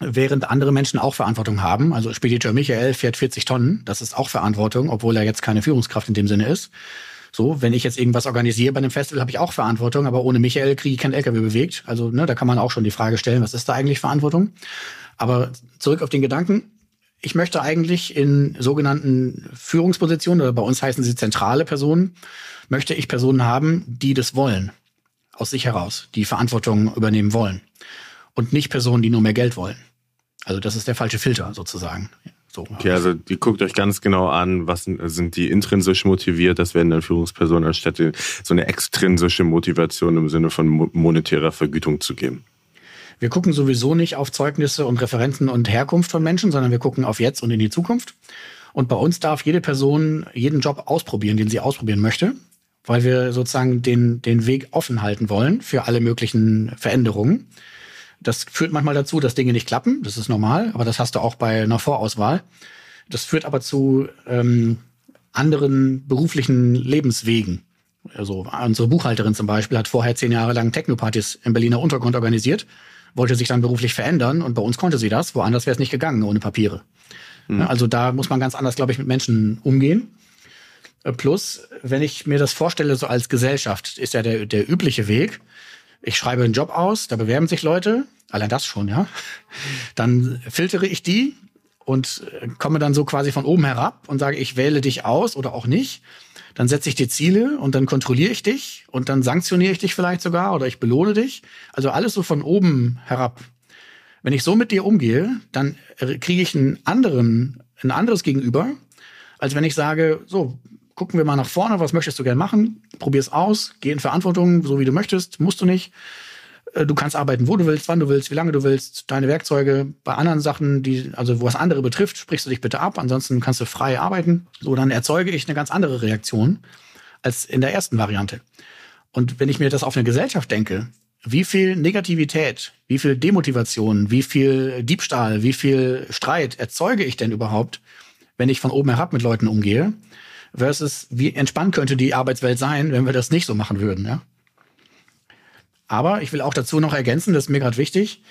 während andere Menschen auch Verantwortung haben. Also Spediteur Michael fährt 40 Tonnen, das ist auch Verantwortung, obwohl er jetzt keine Führungskraft in dem Sinne ist. So, wenn ich jetzt irgendwas organisiere bei einem Festival, habe ich auch Verantwortung, aber ohne Michael kriege ich kein LKW bewegt. Also ne, da kann man auch schon die Frage stellen, was ist da eigentlich Verantwortung? Aber zurück auf den Gedanken, ich möchte eigentlich in sogenannten Führungspositionen, oder bei uns heißen sie zentrale Personen, möchte ich Personen haben, die das wollen, aus sich heraus, die Verantwortung übernehmen wollen und nicht Personen, die nur mehr Geld wollen. Also das ist der falsche Filter sozusagen. So. Okay, also die guckt euch ganz genau an, was sind die intrinsisch motiviert, das werden dann Führungspersonen anstatt so eine extrinsische Motivation im Sinne von monetärer Vergütung zu geben. Wir gucken sowieso nicht auf Zeugnisse und Referenzen und Herkunft von Menschen, sondern wir gucken auf jetzt und in die Zukunft. Und bei uns darf jede Person jeden Job ausprobieren, den sie ausprobieren möchte, weil wir sozusagen den, den Weg offen halten wollen für alle möglichen Veränderungen. Das führt manchmal dazu, dass Dinge nicht klappen. Das ist normal, aber das hast du auch bei einer Vorauswahl. Das führt aber zu ähm, anderen beruflichen Lebenswegen. Also unsere Buchhalterin zum Beispiel hat vorher zehn Jahre lang Technopartys im Berliner Untergrund organisiert, wollte sich dann beruflich verändern und bei uns konnte sie das. Woanders wäre es nicht gegangen ohne Papiere. Mhm. Also da muss man ganz anders, glaube ich, mit Menschen umgehen. Äh, plus, wenn ich mir das vorstelle, so als Gesellschaft, ist ja der, der übliche Weg, ich schreibe einen Job aus, da bewerben sich Leute, allein das schon, ja. Dann filtere ich die und äh, komme dann so quasi von oben herab und sage, ich wähle dich aus oder auch nicht. Dann setze ich dir Ziele und dann kontrolliere ich dich und dann sanktioniere ich dich vielleicht sogar oder ich belohne dich. Also alles so von oben herab. Wenn ich so mit dir umgehe, dann äh, kriege ich einen anderen, ein anderes Gegenüber, als wenn ich sage, so, gucken wir mal nach vorne, was möchtest du gerne machen? Probier es aus, geh in Verantwortung, so wie du möchtest, musst du nicht. Äh, du kannst arbeiten, wo du willst, wann du willst, wie lange du willst, deine Werkzeuge. Bei anderen Sachen, die, also was andere betrifft, sprichst du dich bitte ab, ansonsten kannst du frei arbeiten. So, dann erzeuge ich eine ganz andere Reaktion als in der ersten Variante. Und wenn ich mir das auf eine Gesellschaft denke, wie viel Negativität, wie viel Demotivation, wie viel Diebstahl, wie viel Streit erzeuge ich denn überhaupt, wenn ich von oben herab mit Leuten umgehe? Versus wie entspannt könnte die Arbeitswelt sein, wenn wir das nicht so machen würden. Ja? Aber ich will auch dazu noch ergänzen, das ist mir gerade wichtig,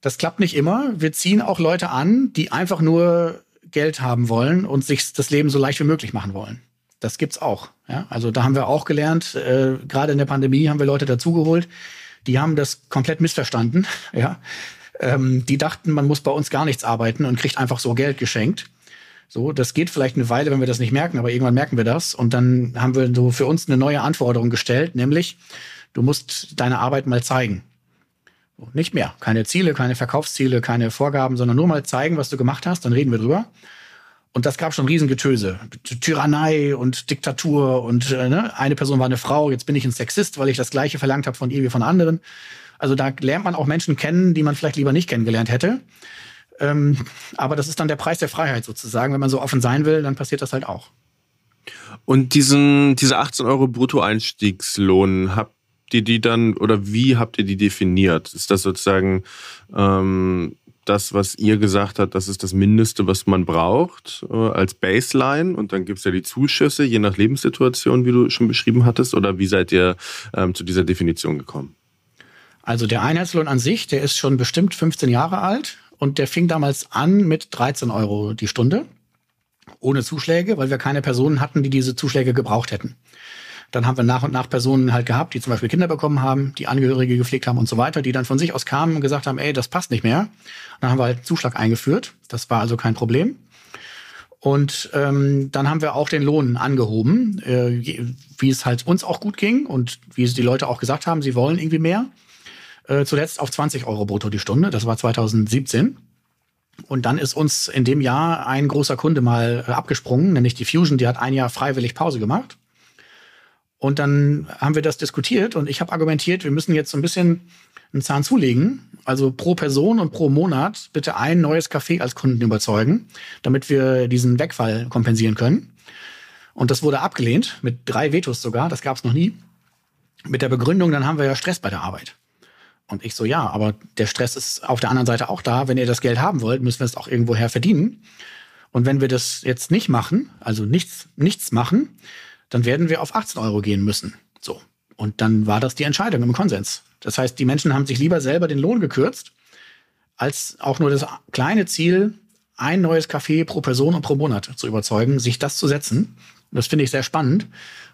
das klappt nicht immer. Wir ziehen auch Leute an, die einfach nur Geld haben wollen und sich das Leben so leicht wie möglich machen wollen. Das gibt's auch. Ja? Also da haben wir auch gelernt, äh, gerade in der Pandemie haben wir Leute dazugeholt, die haben das komplett missverstanden. Ja? ähm, die dachten, man muss bei uns gar nichts arbeiten und kriegt einfach so Geld geschenkt. So, das geht vielleicht eine Weile, wenn wir das nicht merken, aber irgendwann merken wir das. Und dann haben wir so für uns eine neue Anforderung gestellt, nämlich du musst deine Arbeit mal zeigen. Nicht mehr. Keine Ziele, keine Verkaufsziele, keine Vorgaben, sondern nur mal zeigen, was du gemacht hast, dann reden wir drüber. Und das gab schon Riesengetöse. Tyrannei und Diktatur und äh, ne? eine Person war eine Frau, jetzt bin ich ein Sexist, weil ich das Gleiche verlangt habe von ihr wie von anderen. Also da lernt man auch Menschen kennen, die man vielleicht lieber nicht kennengelernt hätte. Ähm, aber das ist dann der Preis der Freiheit sozusagen. Wenn man so offen sein will, dann passiert das halt auch. Und diesen, diese 18 Euro Bruttoeinstiegslohn, habt ihr die dann oder wie habt ihr die definiert? Ist das sozusagen ähm, das, was ihr gesagt habt, das ist das Mindeste, was man braucht äh, als Baseline und dann gibt es ja die Zuschüsse, je nach Lebenssituation, wie du schon beschrieben hattest, oder wie seid ihr ähm, zu dieser Definition gekommen? Also der Einheitslohn an sich, der ist schon bestimmt 15 Jahre alt und der fing damals an mit 13 Euro die Stunde. Ohne Zuschläge, weil wir keine Personen hatten, die diese Zuschläge gebraucht hätten. Dann haben wir nach und nach Personen halt gehabt, die zum Beispiel Kinder bekommen haben, die Angehörige gepflegt haben und so weiter, die dann von sich aus kamen und gesagt haben, ey, das passt nicht mehr. Dann haben wir halt Zuschlag eingeführt. Das war also kein Problem. Und ähm, dann haben wir auch den Lohn angehoben, äh, wie es halt uns auch gut ging und wie es die Leute auch gesagt haben, sie wollen irgendwie mehr. Äh, zuletzt auf 20 Euro brutto die Stunde. Das war 2017. Und dann ist uns in dem Jahr ein großer Kunde mal äh, abgesprungen, nämlich die Fusion, die hat ein Jahr freiwillig Pause gemacht. Und dann haben wir das diskutiert und ich habe argumentiert, wir müssen jetzt so ein bisschen einen Zahn zulegen. Also pro Person und pro Monat bitte ein neues Café als Kunden überzeugen, damit wir diesen Wegfall kompensieren können. Und das wurde abgelehnt, mit drei Vetos sogar, das gab es noch nie. Mit der Begründung, dann haben wir ja Stress bei der Arbeit. Und ich so, ja, aber der Stress ist auf der anderen Seite auch da. Wenn ihr das Geld haben wollt, müssen wir es auch irgendwoher verdienen. Und wenn wir das jetzt nicht machen, also nichts, nichts machen, dann werden wir auf 18 Euro gehen müssen. So. Und dann war das die Entscheidung im Konsens. Das heißt, die Menschen haben sich lieber selber den Lohn gekürzt, als auch nur das kleine Ziel, ein neues Café pro Person und pro Monat zu überzeugen, sich das zu setzen. Und das finde ich sehr spannend,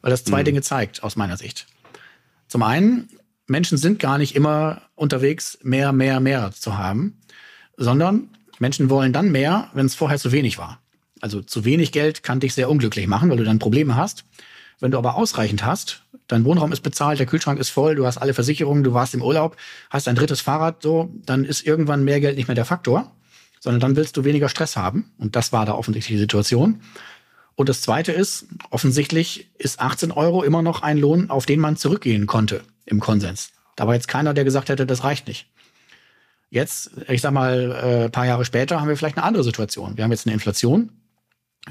weil das zwei mhm. Dinge zeigt, aus meiner Sicht. Zum einen, Menschen sind gar nicht immer unterwegs, mehr, mehr, mehr zu haben, sondern Menschen wollen dann mehr, wenn es vorher zu wenig war. Also zu wenig Geld kann dich sehr unglücklich machen, weil du dann Probleme hast. Wenn du aber ausreichend hast, dein Wohnraum ist bezahlt, der Kühlschrank ist voll, du hast alle Versicherungen, du warst im Urlaub, hast ein drittes Fahrrad, so, dann ist irgendwann mehr Geld nicht mehr der Faktor, sondern dann willst du weniger Stress haben. Und das war da offensichtlich die Situation. Und das Zweite ist, offensichtlich ist 18 Euro immer noch ein Lohn, auf den man zurückgehen konnte im Konsens. Da war jetzt keiner, der gesagt hätte, das reicht nicht. Jetzt, ich sag mal, äh, paar Jahre später haben wir vielleicht eine andere Situation. Wir haben jetzt eine Inflation,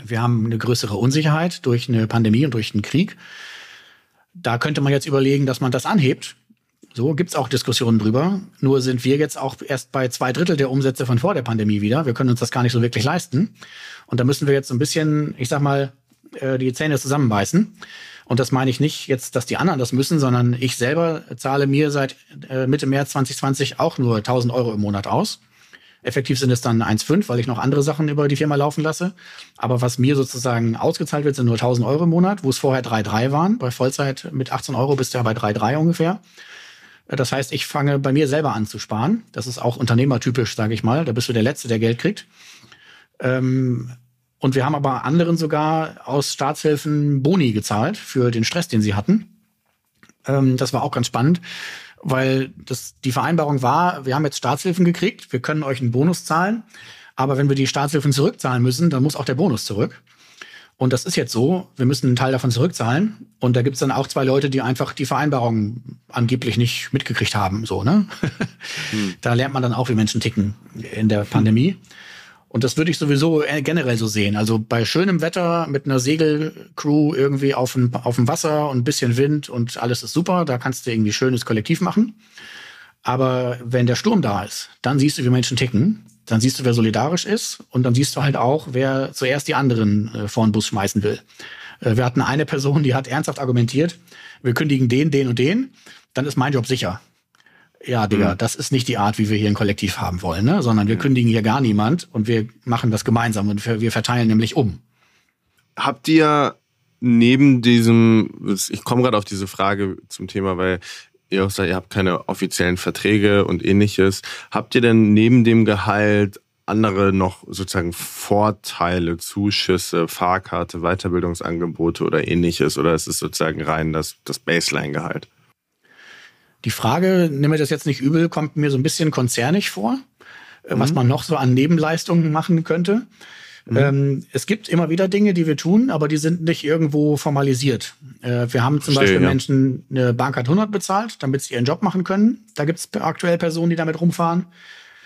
wir haben eine größere Unsicherheit durch eine Pandemie und durch einen Krieg. Da könnte man jetzt überlegen, dass man das anhebt. So gibt's auch Diskussionen drüber. Nur sind wir jetzt auch erst bei zwei Drittel der Umsätze von vor der Pandemie wieder. Wir können uns das gar nicht so wirklich leisten. Und da müssen wir jetzt so ein bisschen, ich sag mal, äh, die Zähne zusammenbeißen. Und das meine ich nicht jetzt, dass die anderen das müssen, sondern ich selber zahle mir seit äh, Mitte März 2020 auch nur 1000 Euro im Monat aus. Effektiv sind es dann 1,5, weil ich noch andere Sachen über die Firma laufen lasse. Aber was mir sozusagen ausgezahlt wird, sind nur 1000 Euro im Monat, wo es vorher 3,3 waren. Bei Vollzeit mit 18 Euro bist du ja bei 3,3 ungefähr. Das heißt, ich fange bei mir selber an zu sparen. Das ist auch unternehmertypisch, sage ich mal. Da bist du der Letzte, der Geld kriegt. Ähm, und wir haben aber anderen sogar aus Staatshilfen Boni gezahlt für den Stress, den sie hatten. Ähm, das war auch ganz spannend weil das, die Vereinbarung war, wir haben jetzt Staatshilfen gekriegt, wir können euch einen Bonus zahlen, aber wenn wir die Staatshilfen zurückzahlen müssen, dann muss auch der Bonus zurück. Und das ist jetzt so, wir müssen einen Teil davon zurückzahlen. Und da gibt's dann auch zwei Leute, die einfach die Vereinbarung angeblich nicht mitgekriegt haben. So, ne? Hm. Da lernt man dann auch, wie Menschen ticken in der Pandemie. Hm. Und das würde ich sowieso äh, generell so sehen. Also bei schönem Wetter mit einer Segelcrew irgendwie auf dem, auf dem Wasser und ein bisschen Wind und alles ist super, da kannst du irgendwie schönes Kollektiv machen. Aber wenn der Sturm da ist, dann siehst du, wie Menschen ticken. Dann siehst du, wer solidarisch ist. Und dann siehst du halt auch, wer zuerst die anderen äh, vor den Bus schmeißen will. Äh, wir hatten eine Person, die hat ernsthaft argumentiert, wir kündigen den, den und den, dann ist mein Job sicher ja, Digga, mhm. das ist nicht die Art, wie wir hier ein Kollektiv haben wollen, ne? sondern wir kündigen hier gar niemand und wir machen das gemeinsam und wir, wir verteilen nämlich um. Habt ihr neben diesem, ich komme gerade auf diese Frage zum Thema, weil ihr auch sagt, ihr habt keine offiziellen Verträge und ähnliches. Habt ihr denn neben dem Gehalt andere noch sozusagen Vorteile, Zuschüsse, Fahrkarte, Weiterbildungsangebote oder ähnliches? Oder ist es sozusagen rein das, das Baseline-Gehalt? Die Frage, nimm mir das jetzt nicht übel, kommt mir so ein bisschen konzernig vor, äh, mhm. was man noch so an Nebenleistungen machen könnte. Mhm. Ähm, es gibt immer wieder Dinge, die wir tun, aber die sind nicht irgendwo formalisiert. Äh, wir haben zum Verstehe, Beispiel ja. Menschen eine Bankcard 100 bezahlt, damit sie ihren Job machen können. Da gibt es aktuell Personen, die damit rumfahren.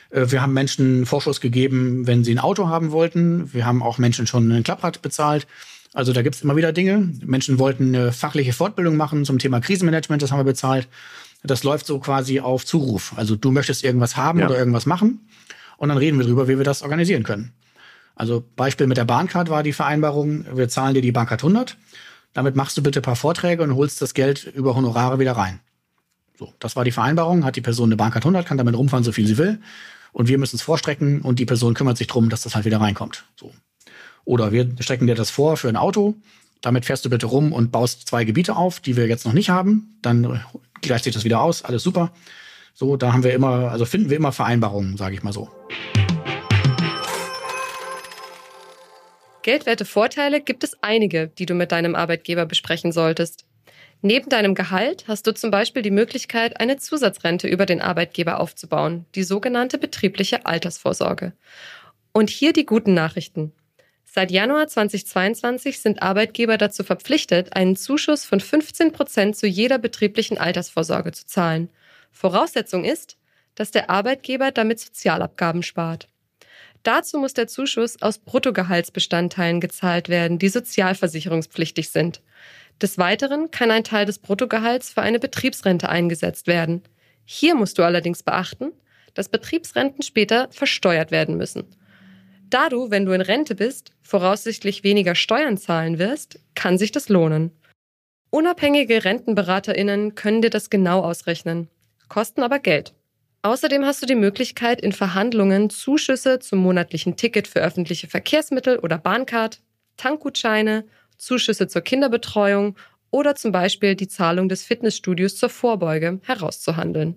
Äh, wir haben Menschen Vorschuss gegeben, wenn sie ein Auto haben wollten. Wir haben auch Menschen schon ein Klapprad bezahlt. Also da gibt es immer wieder Dinge. Menschen wollten eine fachliche Fortbildung machen zum Thema Krisenmanagement, das haben wir bezahlt. Das läuft so quasi auf Zuruf. Also du möchtest irgendwas haben ja. oder irgendwas machen und dann reden wir drüber, wie wir das organisieren können. Also Beispiel mit der Bahncard war die Vereinbarung, wir zahlen dir die Bahncard 100, damit machst du bitte ein paar Vorträge und holst das Geld über Honorare wieder rein. So, das war die Vereinbarung, hat die Person eine Bahncard 100, kann damit rumfahren, so viel sie will und wir müssen es vorstrecken und die Person kümmert sich darum, dass das halt wieder reinkommt. So. Oder wir strecken dir das vor für ein Auto, damit fährst du bitte rum und baust zwei Gebiete auf, die wir jetzt noch nicht haben, dann gleicht sich das wieder aus, alles super. So, da haben wir immer, also finden wir immer Vereinbarungen, sage ich mal so. Geldwerte Vorteile gibt es einige, die du mit deinem Arbeitgeber besprechen solltest. Neben deinem Gehalt hast du zum Beispiel die Möglichkeit, eine Zusatzrente über den Arbeitgeber aufzubauen, die sogenannte betriebliche Altersvorsorge. Und hier die guten Nachrichten. Seit Januar 2022 sind Arbeitgeber dazu verpflichtet, einen Zuschuss von 15 Prozent zu jeder betrieblichen Altersvorsorge zu zahlen. Voraussetzung ist, dass der Arbeitgeber damit Sozialabgaben spart. Dazu muss der Zuschuss aus Bruttogehaltsbestandteilen gezahlt werden, die sozialversicherungspflichtig sind. Des Weiteren kann ein Teil des Bruttogehalts für eine Betriebsrente eingesetzt werden. Hier musst du allerdings beachten, dass Betriebsrenten später versteuert werden müssen. Da du, wenn du in Rente bist, voraussichtlich weniger Steuern zahlen wirst, kann sich das lohnen. Unabhängige Rentenberaterinnen können dir das genau ausrechnen, kosten aber Geld. Außerdem hast du die Möglichkeit, in Verhandlungen Zuschüsse zum monatlichen Ticket für öffentliche Verkehrsmittel oder Bahncard, Tankgutscheine, Zuschüsse zur Kinderbetreuung oder zum Beispiel die Zahlung des Fitnessstudios zur Vorbeuge herauszuhandeln.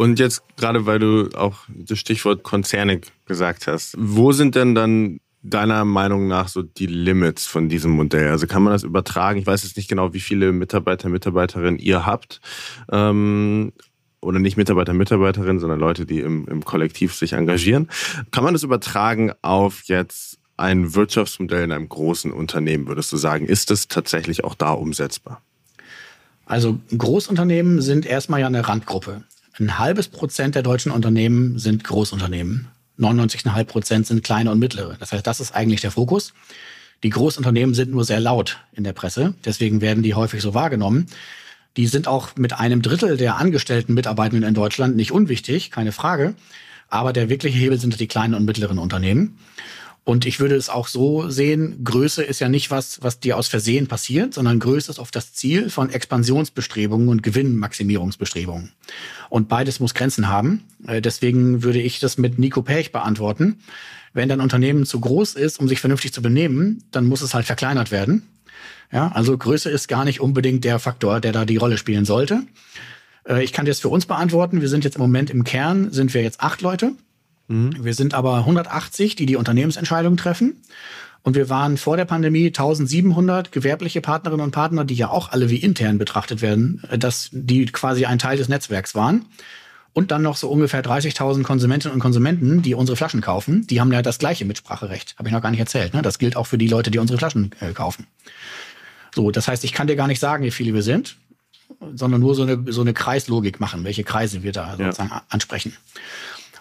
Und jetzt gerade, weil du auch das Stichwort Konzerne gesagt hast, wo sind denn dann deiner Meinung nach so die Limits von diesem Modell? Also kann man das übertragen? Ich weiß jetzt nicht genau, wie viele Mitarbeiter, Mitarbeiterinnen ihr habt. Ähm, oder nicht Mitarbeiter, Mitarbeiterinnen, sondern Leute, die im, im Kollektiv sich engagieren. Kann man das übertragen auf jetzt ein Wirtschaftsmodell in einem großen Unternehmen, würdest du sagen? Ist es tatsächlich auch da umsetzbar? Also Großunternehmen sind erstmal ja eine Randgruppe. Ein halbes Prozent der deutschen Unternehmen sind Großunternehmen. 99,5 Prozent sind kleine und mittlere. Das heißt, das ist eigentlich der Fokus. Die Großunternehmen sind nur sehr laut in der Presse, deswegen werden die häufig so wahrgenommen. Die sind auch mit einem Drittel der angestellten Mitarbeitenden in Deutschland nicht unwichtig, keine Frage. Aber der wirkliche Hebel sind die kleinen und mittleren Unternehmen. Und ich würde es auch so sehen, Größe ist ja nicht was, was dir aus Versehen passiert, sondern Größe ist oft das Ziel von Expansionsbestrebungen und Gewinnmaximierungsbestrebungen. Und beides muss Grenzen haben. Äh, deswegen würde ich das mit Nico Pech beantworten. Wenn dein Unternehmen zu groß ist, um sich vernünftig zu benehmen, dann muss es halt verkleinert werden. Ja, also Größe ist gar nicht unbedingt der Faktor, der da die Rolle spielen sollte. Äh, ich kann das für uns beantworten. Wir sind jetzt im Moment im Kern, sind wir jetzt acht Leute. Mhm. Wir sind aber 180, die die Unternehmensentscheidungen treffen. Und wir waren vor der Pandemie 1700 gewerbliche Partnerinnen und Partner, die ja auch alle wie intern betrachtet werden, äh, dass die quasi ein Teil des Netzwerks waren. Und dann noch so ungefähr 30.000 Konsumentinnen und Konsumenten, die unsere Flaschen kaufen. Die haben ja das gleiche Mitspracherecht. Habe ich noch gar nicht erzählt. Ne? Das gilt auch für die Leute, die unsere Flaschen äh, kaufen. So, das heißt, ich kann dir gar nicht sagen, wie viele wir sind, sondern nur so eine, so eine Kreislogik machen, welche Kreise wir da sozusagen ja. ansprechen.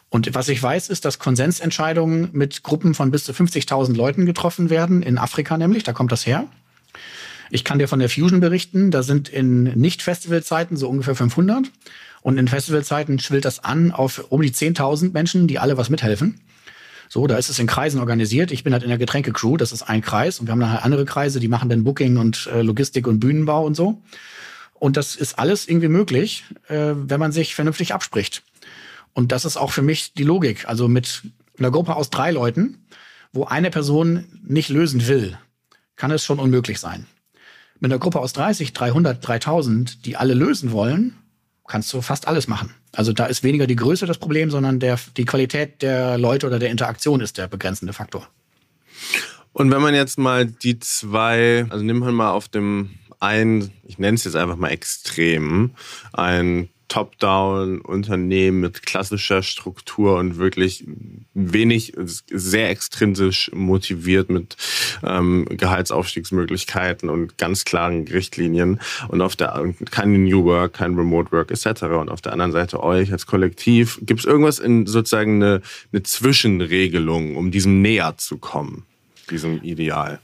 Und was ich weiß, ist, dass Konsensentscheidungen mit Gruppen von bis zu 50.000 Leuten getroffen werden, in Afrika nämlich, da kommt das her. Ich kann dir von der Fusion berichten, da sind in Nicht-Festivalzeiten so ungefähr 500 und in Festivalzeiten schwillt das an auf um die 10.000 Menschen, die alle was mithelfen. So, da ist es in Kreisen organisiert. Ich bin halt in der Getränkecrew, das ist ein Kreis und wir haben dann halt andere Kreise, die machen dann Booking und äh, Logistik und Bühnenbau und so. Und das ist alles irgendwie möglich, äh, wenn man sich vernünftig abspricht. Und das ist auch für mich die Logik. Also mit einer Gruppe aus drei Leuten, wo eine Person nicht lösen will, kann es schon unmöglich sein. Mit einer Gruppe aus 30, 300, 3000, die alle lösen wollen, kannst du fast alles machen. Also da ist weniger die Größe das Problem, sondern der, die Qualität der Leute oder der Interaktion ist der begrenzende Faktor. Und wenn man jetzt mal die zwei, also nimmt man mal auf dem einen, ich nenne es jetzt einfach mal extrem, ein Top-Down-Unternehmen mit klassischer Struktur und wirklich wenig, sehr extrinsisch motiviert mit ähm, Gehaltsaufstiegsmöglichkeiten und ganz klaren Richtlinien und auf der kein New Work, kein Remote Work etc. Und auf der anderen Seite euch als Kollektiv. Gibt es irgendwas in sozusagen eine, eine Zwischenregelung, um diesem näher zu kommen, diesem Ideal?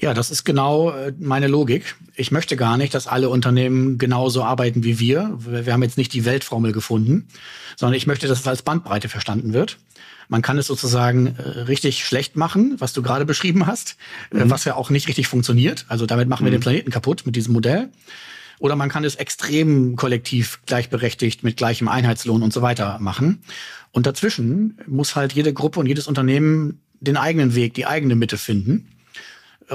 Ja, das ist genau äh, meine Logik. Ich möchte gar nicht, dass alle Unternehmen genauso arbeiten wie wir. Wir haben jetzt nicht die Weltformel gefunden, sondern ich möchte, dass es als Bandbreite verstanden wird. Man kann es sozusagen äh, richtig schlecht machen, was du gerade beschrieben hast, äh, mhm. was ja auch nicht richtig funktioniert. Also damit machen wir mhm. den Planeten kaputt mit diesem Modell. Oder man kann es extrem kollektiv gleichberechtigt mit gleichem Einheitslohn und so weiter machen. Und dazwischen muss halt jede Gruppe und jedes Unternehmen den eigenen Weg, die eigene Mitte finden.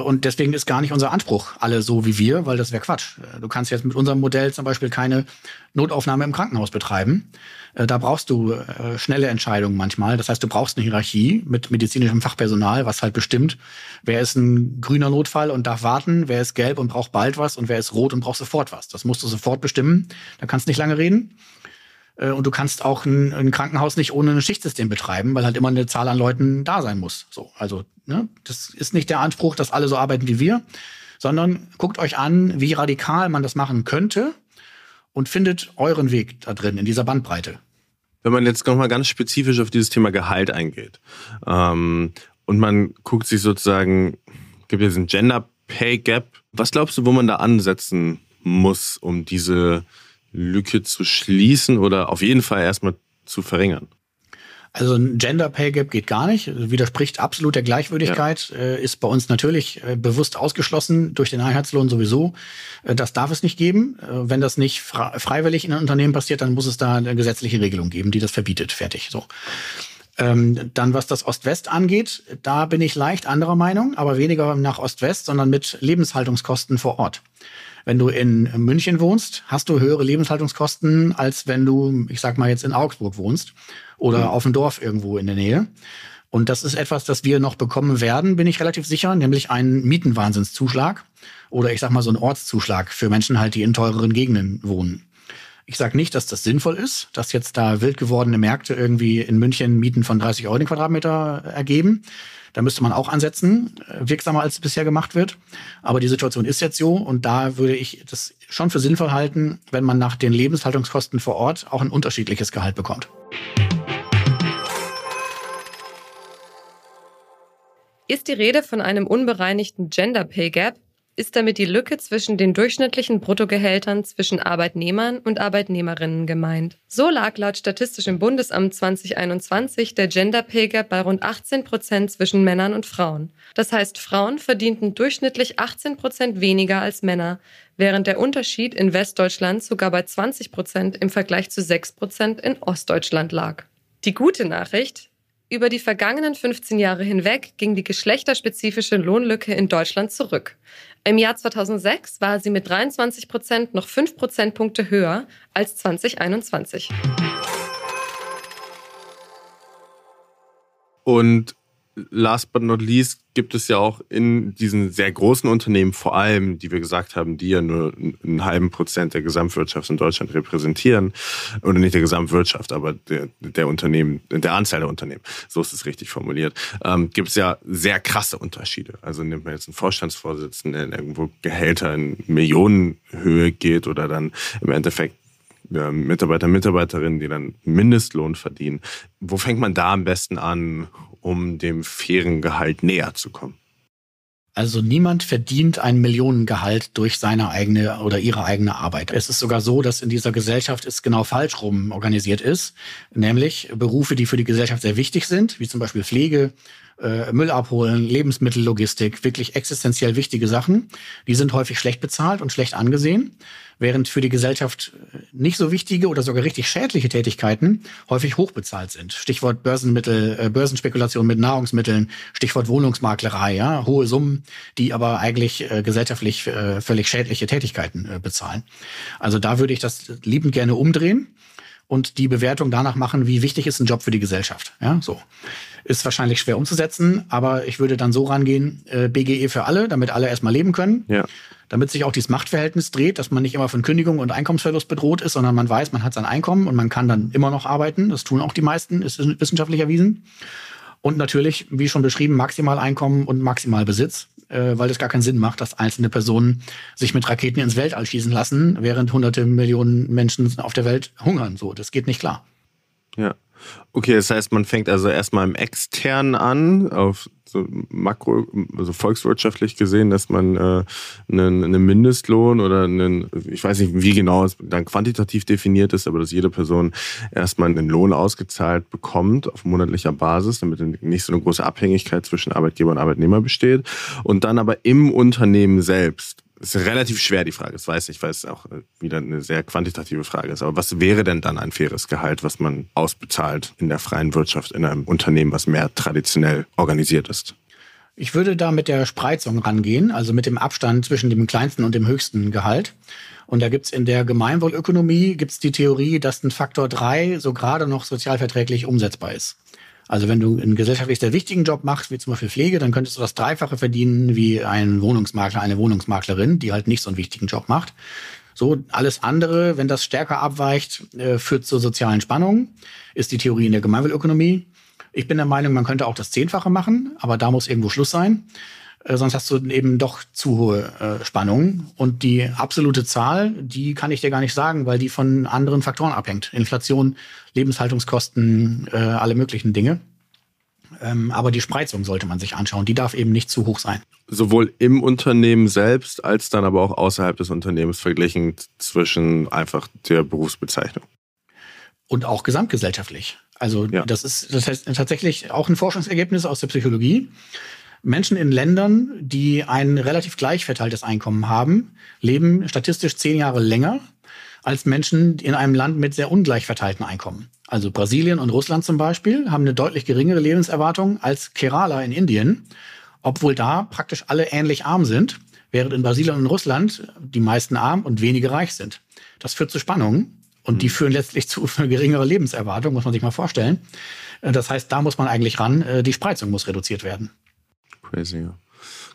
Und deswegen ist gar nicht unser Anspruch alle so wie wir, weil das wäre Quatsch. Du kannst jetzt mit unserem Modell zum Beispiel keine Notaufnahme im Krankenhaus betreiben. Äh, da brauchst du äh, schnelle Entscheidungen manchmal. Das heißt, du brauchst eine Hierarchie mit medizinischem Fachpersonal, was halt bestimmt, wer ist ein grüner Notfall und darf warten, wer ist gelb und braucht bald was und wer ist rot und braucht sofort was. Das musst du sofort bestimmen. Da kannst du nicht lange reden. Äh, und du kannst auch ein, ein, Krankenhaus nicht ohne ein Schichtsystem betreiben, weil halt immer eine Zahl an Leuten da sein muss. So, also ne, das ist nicht der Anspruch, dass alle so arbeiten wie wir, sondern guckt euch an, wie radikal man das machen könnte und findet euren Weg da drin in dieser Bandbreite. Wenn man jetzt nochmal ganz spezifisch auf dieses Thema Gehalt eingeht ähm, und man guckt sich sozusagen, gibt es ein Gender Pay Gap. Was glaubst du, wo man da ansetzen muss, um diese Lücke zu schließen oder auf jeden Fall erstmal zu verringern? Also ein Gender Pay Gap geht gar nicht, widerspricht absolut der Gleichwürdigkeit, ja. äh, ist bei uns natürlich äh, bewusst ausgeschlossen durch den Einheitslohn sowieso. Äh, das darf es nicht geben. Wenn das nicht freiwillig in einem Unternehmen passiert, dann muss es da eine gesetzliche Regelung geben, die das verbietet. Fertig. So. Ähm, dann, was das Ost-West angeht, da bin ich leicht anderer Meinung, aber weniger nach Ost-West, sondern mit Lebenshaltungskosten vor Ort. Wenn du in München wohnst, hast du höhere Lebenshaltungskosten, als wenn du, ich sag mal jetzt in Augsburg wohnst oder mhm. auf dem Dorf irgendwo in der Nähe. Und das ist etwas, das wir noch bekommen werden, bin ich relativ sicher, nämlich einen Mietenwahnsinnszuschlag oder ich sag mal so einen Ortszuschlag für Menschen halt, die in teureren Gegenden wohnen. Ich sage nicht, dass das sinnvoll ist, dass jetzt da wild gewordene Märkte irgendwie in München Mieten von 30 Euro den Quadratmeter ergeben. Da müsste man auch ansetzen, äh, wirksamer als bisher gemacht wird. Aber die Situation ist jetzt so und da würde ich das schon für sinnvoll halten, wenn man nach den Lebenshaltungskosten vor Ort auch ein unterschiedliches Gehalt bekommt. Ist die Rede von einem unbereinigten Gender Pay Gap, ist damit die Lücke zwischen den durchschnittlichen Bruttogehältern zwischen Arbeitnehmern und Arbeitnehmerinnen gemeint. So lag laut Statistischem Bundesamt 2021 der Gender Pay Gap bei rund 18 Prozent zwischen Männern und Frauen. Das heißt, Frauen verdienten durchschnittlich 18 Prozent weniger als Männer, während der Unterschied in Westdeutschland sogar bei 20 Prozent im Vergleich zu 6 Prozent in Ostdeutschland lag. Die gute Nachricht, über die vergangenen 15 Jahre hinweg ging die geschlechterspezifische Lohnlücke in Deutschland zurück. Im Jahr 2006 war sie mit 23 Prozent noch 5 Prozentpunkte höher als 2021. Und last but not least gibt es ja auch in diesen sehr großen Unternehmen, vor allem, die wir gesagt haben, die ja nur einen halben Prozent der Gesamtwirtschaft in Deutschland repräsentieren, oder nicht der Gesamtwirtschaft, aber der, der Unternehmen, der Anzahl der Unternehmen, so ist es richtig formuliert, ähm, gibt es ja sehr krasse Unterschiede. Also nimmt man jetzt einen Vorstandsvorsitzenden, der irgendwo Gehälter in Millionenhöhe geht oder dann im Endeffekt Mitarbeiter, Mitarbeiterinnen, die dann Mindestlohn verdienen. Wo fängt man da am besten an, um dem fairen Gehalt näher zu kommen? Also niemand verdient ein Millionengehalt durch seine eigene oder ihre eigene Arbeit. Es ist sogar so, dass in dieser Gesellschaft es genau falsch rum organisiert ist, nämlich Berufe, die für die Gesellschaft sehr wichtig sind, wie zum Beispiel Pflege, äh, Müll abholen, Lebensmittellogistik, wirklich existenziell wichtige Sachen, die sind häufig schlecht bezahlt und schlecht angesehen, während für die Gesellschaft nicht so wichtige oder sogar richtig schädliche Tätigkeiten häufig hochbezahlt sind. Stichwort Börsenmittel, äh, Börsenspekulation mit Nahrungsmitteln, Stichwort Wohnungsmaklerei, ja, hohe Summen, die aber eigentlich äh, gesellschaftlich äh, völlig schädliche Tätigkeiten äh, bezahlen. Also da würde ich das liebend gerne umdrehen und die Bewertung danach machen, wie wichtig ist ein Job für die Gesellschaft. Ja, so. Ist wahrscheinlich schwer umzusetzen, aber ich würde dann so rangehen, äh, BGE für alle, damit alle erstmal leben können. Ja. Damit sich auch dieses Machtverhältnis dreht, dass man nicht immer von Kündigung und Einkommensverlust bedroht ist, sondern man weiß, man hat sein Einkommen und man kann dann immer noch arbeiten. Das tun auch die meisten, ist wissenschaftlich erwiesen. Und natürlich, wie schon beschrieben, Maximaleinkommen und Maximalbesitz, äh, weil es gar keinen Sinn macht, dass einzelne Personen sich mit Raketen ins Weltall schießen lassen, während hunderte Millionen Menschen auf der Welt hungern. So, das geht nicht klar. Ja. Okay, das heißt, man fängt also erstmal im Externen an, auf so makro, also volkswirtschaftlich gesehen, dass man äh, einen, einen Mindestlohn oder einen, ich weiß nicht, wie genau es dann quantitativ definiert ist, aber dass jede Person erstmal einen Lohn ausgezahlt bekommt auf monatlicher Basis, damit nicht so eine große Abhängigkeit zwischen Arbeitgeber und Arbeitnehmer besteht. Und dann aber im Unternehmen selbst ist relativ schwer, die Frage. Das weiß ich, weil es auch wieder eine sehr quantitative Frage ist. Aber was wäre denn dann ein faires Gehalt, was man ausbezahlt in der freien Wirtschaft, in einem Unternehmen, was mehr traditionell organisiert ist? Ich würde da mit der Spreizung rangehen, also mit dem Abstand zwischen dem kleinsten und dem höchsten Gehalt. Und da gibt's in der Gemeinwohlökonomie gibt's die Theorie, dass ein Faktor drei so gerade noch sozialverträglich umsetzbar ist. Also wenn du einen gesellschaftlich sehr wichtigen Job machst, wie zum Beispiel Pflege, dann könntest du das Dreifache verdienen wie ein Wohnungsmakler, eine Wohnungsmaklerin, die halt nicht so einen wichtigen Job macht. So, alles andere, wenn das stärker abweicht, äh, führt zur sozialen Spannungen, ist die Theorie in der Gemeinwohlökonomie. Ich bin der Meinung, man könnte auch das Zehnfache machen, aber da muss irgendwo Schluss sein. Äh, sonst hast du eben doch zu hohe äh, Spannungen. Und die absolute Zahl, die kann ich dir gar nicht sagen, weil die von anderen Faktoren abhängt. Inflation, Lebenshaltungskosten, äh, alle möglichen Dinge. Ähm, aber die Spreizung sollte man sich anschauen. Die darf eben nicht zu hoch sein. Sowohl im Unternehmen selbst als dann aber auch außerhalb des Unternehmens verglichen zwischen einfach der Berufsbezeichnung. Und auch gesamtgesellschaftlich. Also ja. das ist das heißt tatsächlich auch ein Forschungsergebnis aus der Psychologie. Menschen in Ländern, die ein relativ gleich verteiltes Einkommen haben, leben statistisch zehn Jahre länger als Menschen in einem Land mit sehr ungleich verteilten Einkommen. Also Brasilien und Russland zum Beispiel haben eine deutlich geringere Lebenserwartung als Kerala in Indien, obwohl da praktisch alle ähnlich arm sind, während in Brasilien und Russland die meisten arm und wenige reich sind. Das führt zu Spannungen und die mhm. führen letztlich zu geringerer Lebenserwartung, muss man sich mal vorstellen. Das heißt, da muss man eigentlich ran, die Spreizung muss reduziert werden. Crazy, ja.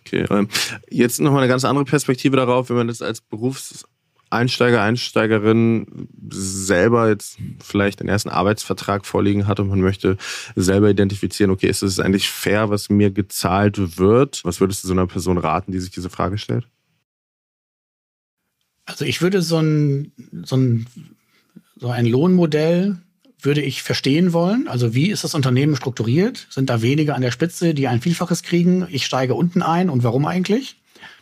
Okay, ähm, jetzt nochmal eine ganz andere Perspektive darauf, wenn man das als Berufseinsteiger, Einsteigerin selber jetzt vielleicht den ersten Arbeitsvertrag vorliegen hat und man möchte selber identifizieren, okay, ist es eigentlich fair, was mir gezahlt wird? Was würdest du so einer Person raten, die sich diese Frage stellt? Also ich würde so ein, so ein, so ein Lohnmodell würde ich verstehen wollen. Also wie ist das Unternehmen strukturiert? Sind da wenige an der Spitze, die ein Vielfaches kriegen? Ich steige unten ein und warum eigentlich?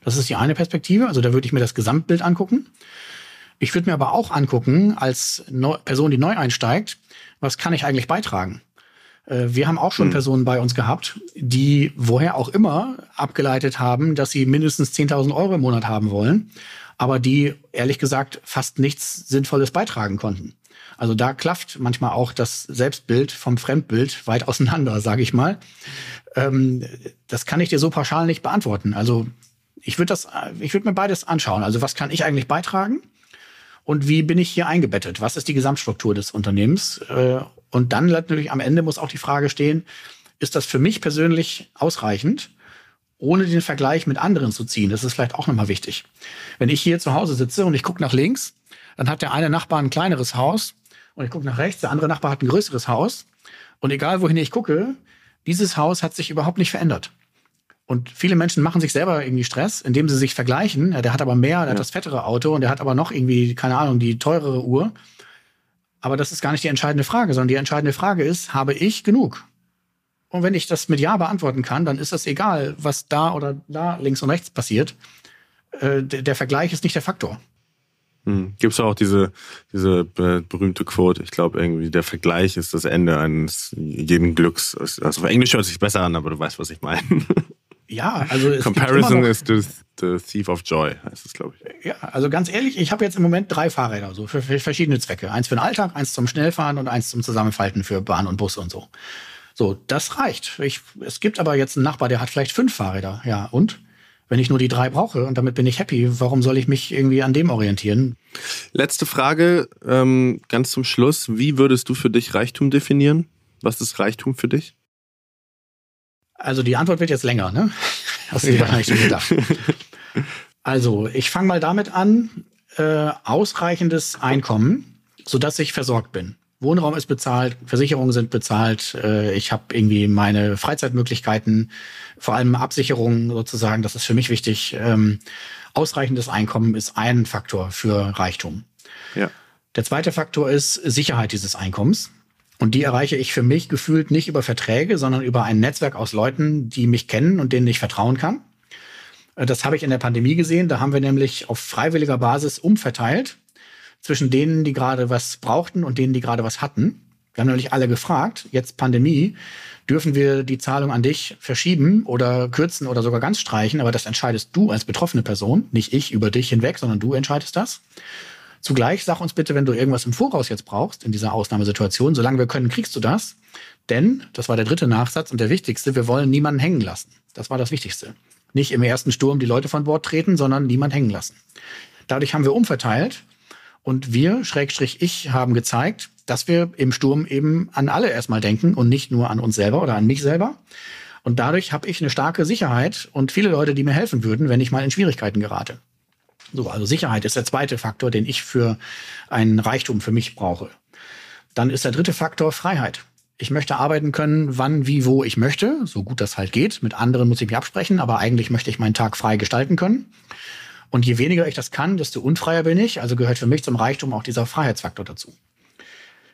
Das ist die eine Perspektive. Also da würde ich mir das Gesamtbild angucken. Ich würde mir aber auch angucken, als Neu Person, die neu einsteigt, was kann ich eigentlich beitragen? Äh, wir haben auch schon hm. Personen bei uns gehabt, die woher auch immer abgeleitet haben, dass sie mindestens 10.000 Euro im Monat haben wollen, aber die ehrlich gesagt fast nichts Sinnvolles beitragen konnten. Also da klafft manchmal auch das Selbstbild vom Fremdbild weit auseinander, sage ich mal. Ähm, das kann ich dir so pauschal nicht beantworten. Also ich würde das, ich würde mir beides anschauen. Also was kann ich eigentlich beitragen? Und wie bin ich hier eingebettet? Was ist die Gesamtstruktur des Unternehmens? Äh, und dann natürlich am Ende muss auch die Frage stehen, ist das für mich persönlich ausreichend, ohne den Vergleich mit anderen zu ziehen? Das ist vielleicht auch nochmal wichtig. Wenn ich hier zu Hause sitze und ich gucke nach links, dann hat der eine Nachbar ein kleineres Haus und ich gucke nach rechts, der andere Nachbar hat ein größeres Haus. Und egal wohin ich gucke, dieses Haus hat sich überhaupt nicht verändert. Und viele Menschen machen sich selber irgendwie Stress, indem sie sich vergleichen. Ja, der hat aber mehr, der ja. hat das fettere Auto und der hat aber noch irgendwie, keine Ahnung, die teurere Uhr. Aber das ist gar nicht die entscheidende Frage, sondern die entscheidende Frage ist, habe ich genug? Und wenn ich das mit Ja beantworten kann, dann ist das egal, was da oder da links und rechts passiert. Äh, der Vergleich ist nicht der Faktor. Hm. Gibt es auch diese, diese berühmte Quote, ich glaube irgendwie, der Vergleich ist das Ende eines jeden Glücks. Also auf Englisch hört sich besser an, aber du weißt, was ich meine. Ja, also es Comparison is the, the thief of joy, heißt es, glaube ich. Ja, also ganz ehrlich, ich habe jetzt im Moment drei Fahrräder, so für, für, verschiedene Zwecke. Eins für den Alltag, eins zum Schnellfahren und eins zum Zusammenfalten für Bahn und Bus und so. So, das reicht. Ich, es gibt aber jetzt einen Nachbar, der hat vielleicht fünf Fahrräder. Ja, und? Wenn ich nur die drei brauche und damit bin ich happy, warum soll ich mich irgendwie an dem orientieren? Letzte Frage, ähm, ganz zum Schluss. Wie würdest du für dich Reichtum definieren? Was ist Reichtum für dich? Also die Antwort wird jetzt länger, ne? Hast du dir wahrscheinlich schon gedacht. Also, ich fange mal damit an, äh, ausreichendes Einkommen, sodass ich versorgt bin. Wohnraum ist bezahlt, Versicherungen sind bezahlt, äh, ich habe irgendwie meine Freizeitmöglichkeiten, vor allem Absicherungen sozusagen, das ist für mich wichtig. Ähm, ausreichendes Einkommen ist ein Faktor für Reichtum. Ja. Der zweite Faktor ist Sicherheit dieses Einkommens. Und die erreiche ich für mich gefühlt nicht über Verträge, sondern über ein Netzwerk aus Leuten, die mich kennen und denen ich vertrauen kann. Äh, das habe ich in der Pandemie gesehen. Da haben wir nämlich auf freiwilliger Basis umverteilt zwischen denen, die gerade was brauchten und denen, die gerade was hatten. Wir haben nämlich alle gefragt, jetzt Pandemie, dürfen wir die Zahlung an dich verschieben oder kürzen oder sogar ganz streichen, aber das entscheidest du als betroffene Person, nicht ich über dich hinweg, sondern du entscheidest das. Zugleich sag uns bitte, wenn du irgendwas im Voraus jetzt brauchst, in dieser Ausnahmesituation, solange wir können, kriegst du das. Denn, das war der dritte Nachsatz und der wichtigste, wir wollen niemanden hängen lassen. Das war das Wichtigste. Nicht im ersten Sturm die Leute von Bord treten, sondern niemand hängen lassen. Dadurch haben wir umverteilt und wir, Schrägstrich ich, haben gezeigt, dass wir im Sturm eben an alle erstmal denken und nicht nur an uns selber oder an mich selber. Und dadurch habe ich eine starke Sicherheit und viele Leute, die mir helfen würden, wenn ich mal in Schwierigkeiten gerate. So, also Sicherheit ist der zweite Faktor, den ich für ein Reichtum für mich brauche. Dann ist der dritte Faktor Freiheit. Ich möchte arbeiten können, wann, wie, wo ich möchte, so gut das halt geht. Mit anderen muss ich mich absprechen, aber eigentlich möchte ich meinen Tag frei gestalten können. Und je weniger ich das kann, desto unfreier bin ich. Also gehört für mich zum Reichtum auch dieser Freiheitsfaktor dazu.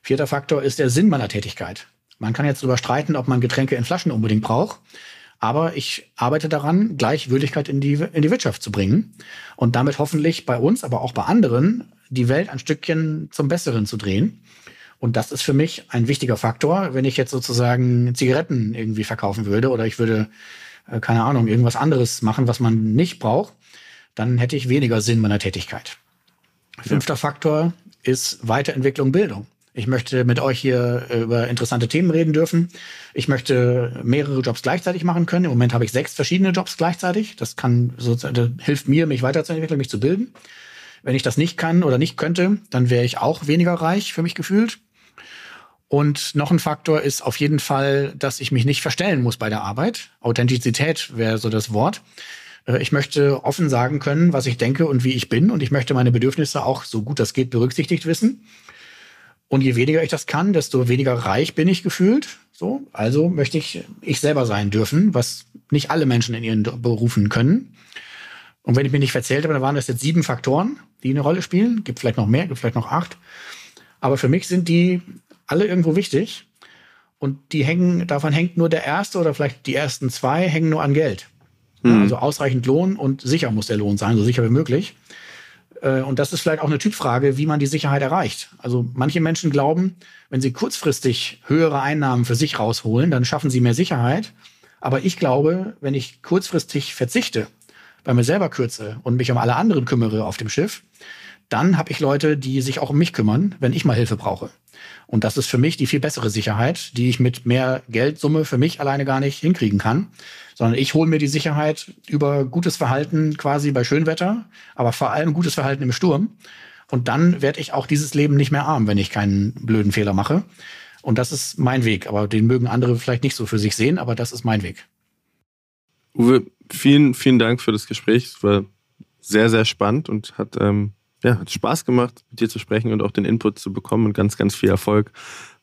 Vierter Faktor ist der Sinn meiner Tätigkeit. Man kann jetzt darüber streiten, ob man Getränke in Flaschen unbedingt braucht. Aber ich arbeite daran, Gleichwürdigkeit in die, in die Wirtschaft zu bringen und damit hoffentlich bei uns, aber auch bei anderen, die Welt ein Stückchen zum Besseren zu drehen. Und das ist für mich ein wichtiger Faktor, wenn ich jetzt sozusagen Zigaretten irgendwie verkaufen würde oder ich würde, äh, keine Ahnung, irgendwas anderes machen, was man nicht braucht, dann hätte ich weniger Sinn meiner Tätigkeit. Fünfter Faktor ist Weiterentwicklung Bildung. Ich möchte mit euch hier äh, über interessante Themen reden dürfen. Ich möchte mehrere Jobs gleichzeitig machen können. Im Moment habe ich sechs verschiedene Jobs gleichzeitig. Das kann sozusagen, das hilft mir, mich weiterzuentwickeln, mich zu bilden. Wenn ich das nicht kann oder nicht könnte, dann wäre ich auch weniger reich für mich gefühlt. Und noch ein Faktor ist auf jeden Fall, dass ich mich nicht verstellen muss bei der Arbeit. Authentizität wäre so das Wort. Äh, ich möchte offen sagen können, was ich denke und wie ich bin. Und ich möchte meine Bedürfnisse auch so gut das geht berücksichtigt wissen. Und je weniger ich das kann, desto weniger reich bin ich gefühlt. So, also möchte ich ich selber sein dürfen, was nicht alle Menschen in ihren Berufen können. Und wenn ich mir nicht verzählt habe, dann waren das jetzt sieben Faktoren, die eine Rolle spielen. Gibt vielleicht noch mehr, gibt vielleicht noch acht. Aber für mich sind die alle irgendwo wichtig. Und die hängen, davon hängt nur der erste oder vielleicht die ersten zwei hängen nur an Geld. Mhm. Also ausreichend Lohn und sicher muss der Lohn sein, so sicher wie möglich. Äh, und das ist vielleicht auch eine Typfrage, wie man die Sicherheit erreicht. Also manche Menschen glauben, wenn sie kurzfristig höhere Einnahmen für sich rausholen, dann schaffen sie mehr Sicherheit. Aber ich glaube, wenn ich kurzfristig verzichte, bei mir selber kürze und mich um alle anderen kümmere auf dem Schiff, dann habe ich Leute, die sich auch um mich kümmern, wenn ich mal Hilfe brauche. Und das ist für mich die viel bessere Sicherheit, die ich mit mehr Geldsumme für mich alleine gar nicht hinkriegen kann sondern ich hole mir die Sicherheit über gutes Verhalten quasi bei Schönwetter, aber vor allem gutes Verhalten im Sturm. Und dann werde ich auch dieses Leben nicht mehr arm, wenn ich keinen blöden Fehler mache. Und das ist mein Weg. Aber den mögen andere vielleicht nicht so für sich sehen, aber das ist mein Weg. Uwe, vielen, vielen Dank für das Gespräch. Es war sehr, sehr spannend und hat, ähm, ja, hat Spaß gemacht, mit dir zu sprechen und auch den Input zu bekommen und ganz, ganz viel Erfolg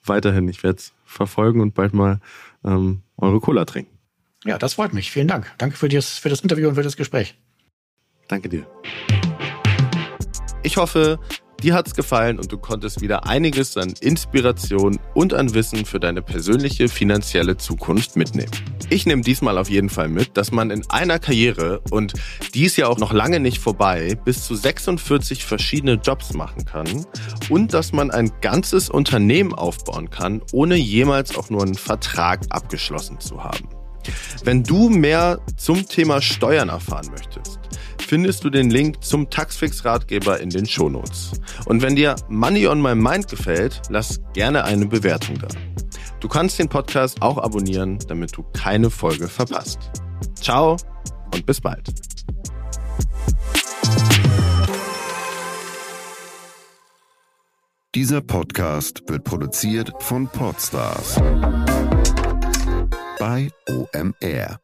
weiterhin. Ich werde es verfolgen und bald mal ähm, eure Cola trinken. Ja, das freut mich. Vielen Dank. Danke für das, für das Interview und für das Gespräch. Danke dir. Ich hoffe, dir hat es gefallen und du konntest wieder einiges an Inspiration und an Wissen für deine persönliche finanzielle Zukunft mitnehmen. Ich nehme diesmal auf jeden Fall mit, dass man in einer Karriere und die ist ja auch noch lange nicht vorbei, bis zu 46 verschiedene Jobs machen kann und dass man ein ganzes Unternehmen aufbauen kann, ohne jemals auch nur einen Vertrag abgeschlossen zu haben. Wenn du mehr zum Thema Steuern erfahren möchtest, findest du den Link zum Taxfix-Ratgeber in den Shownotes. Und wenn dir Money on My Mind gefällt, lass gerne eine Bewertung da. Du kannst den Podcast auch abonnieren, damit du keine Folge verpasst. Ciao und bis bald. Dieser Podcast wird produziert von Podstars bei OMR.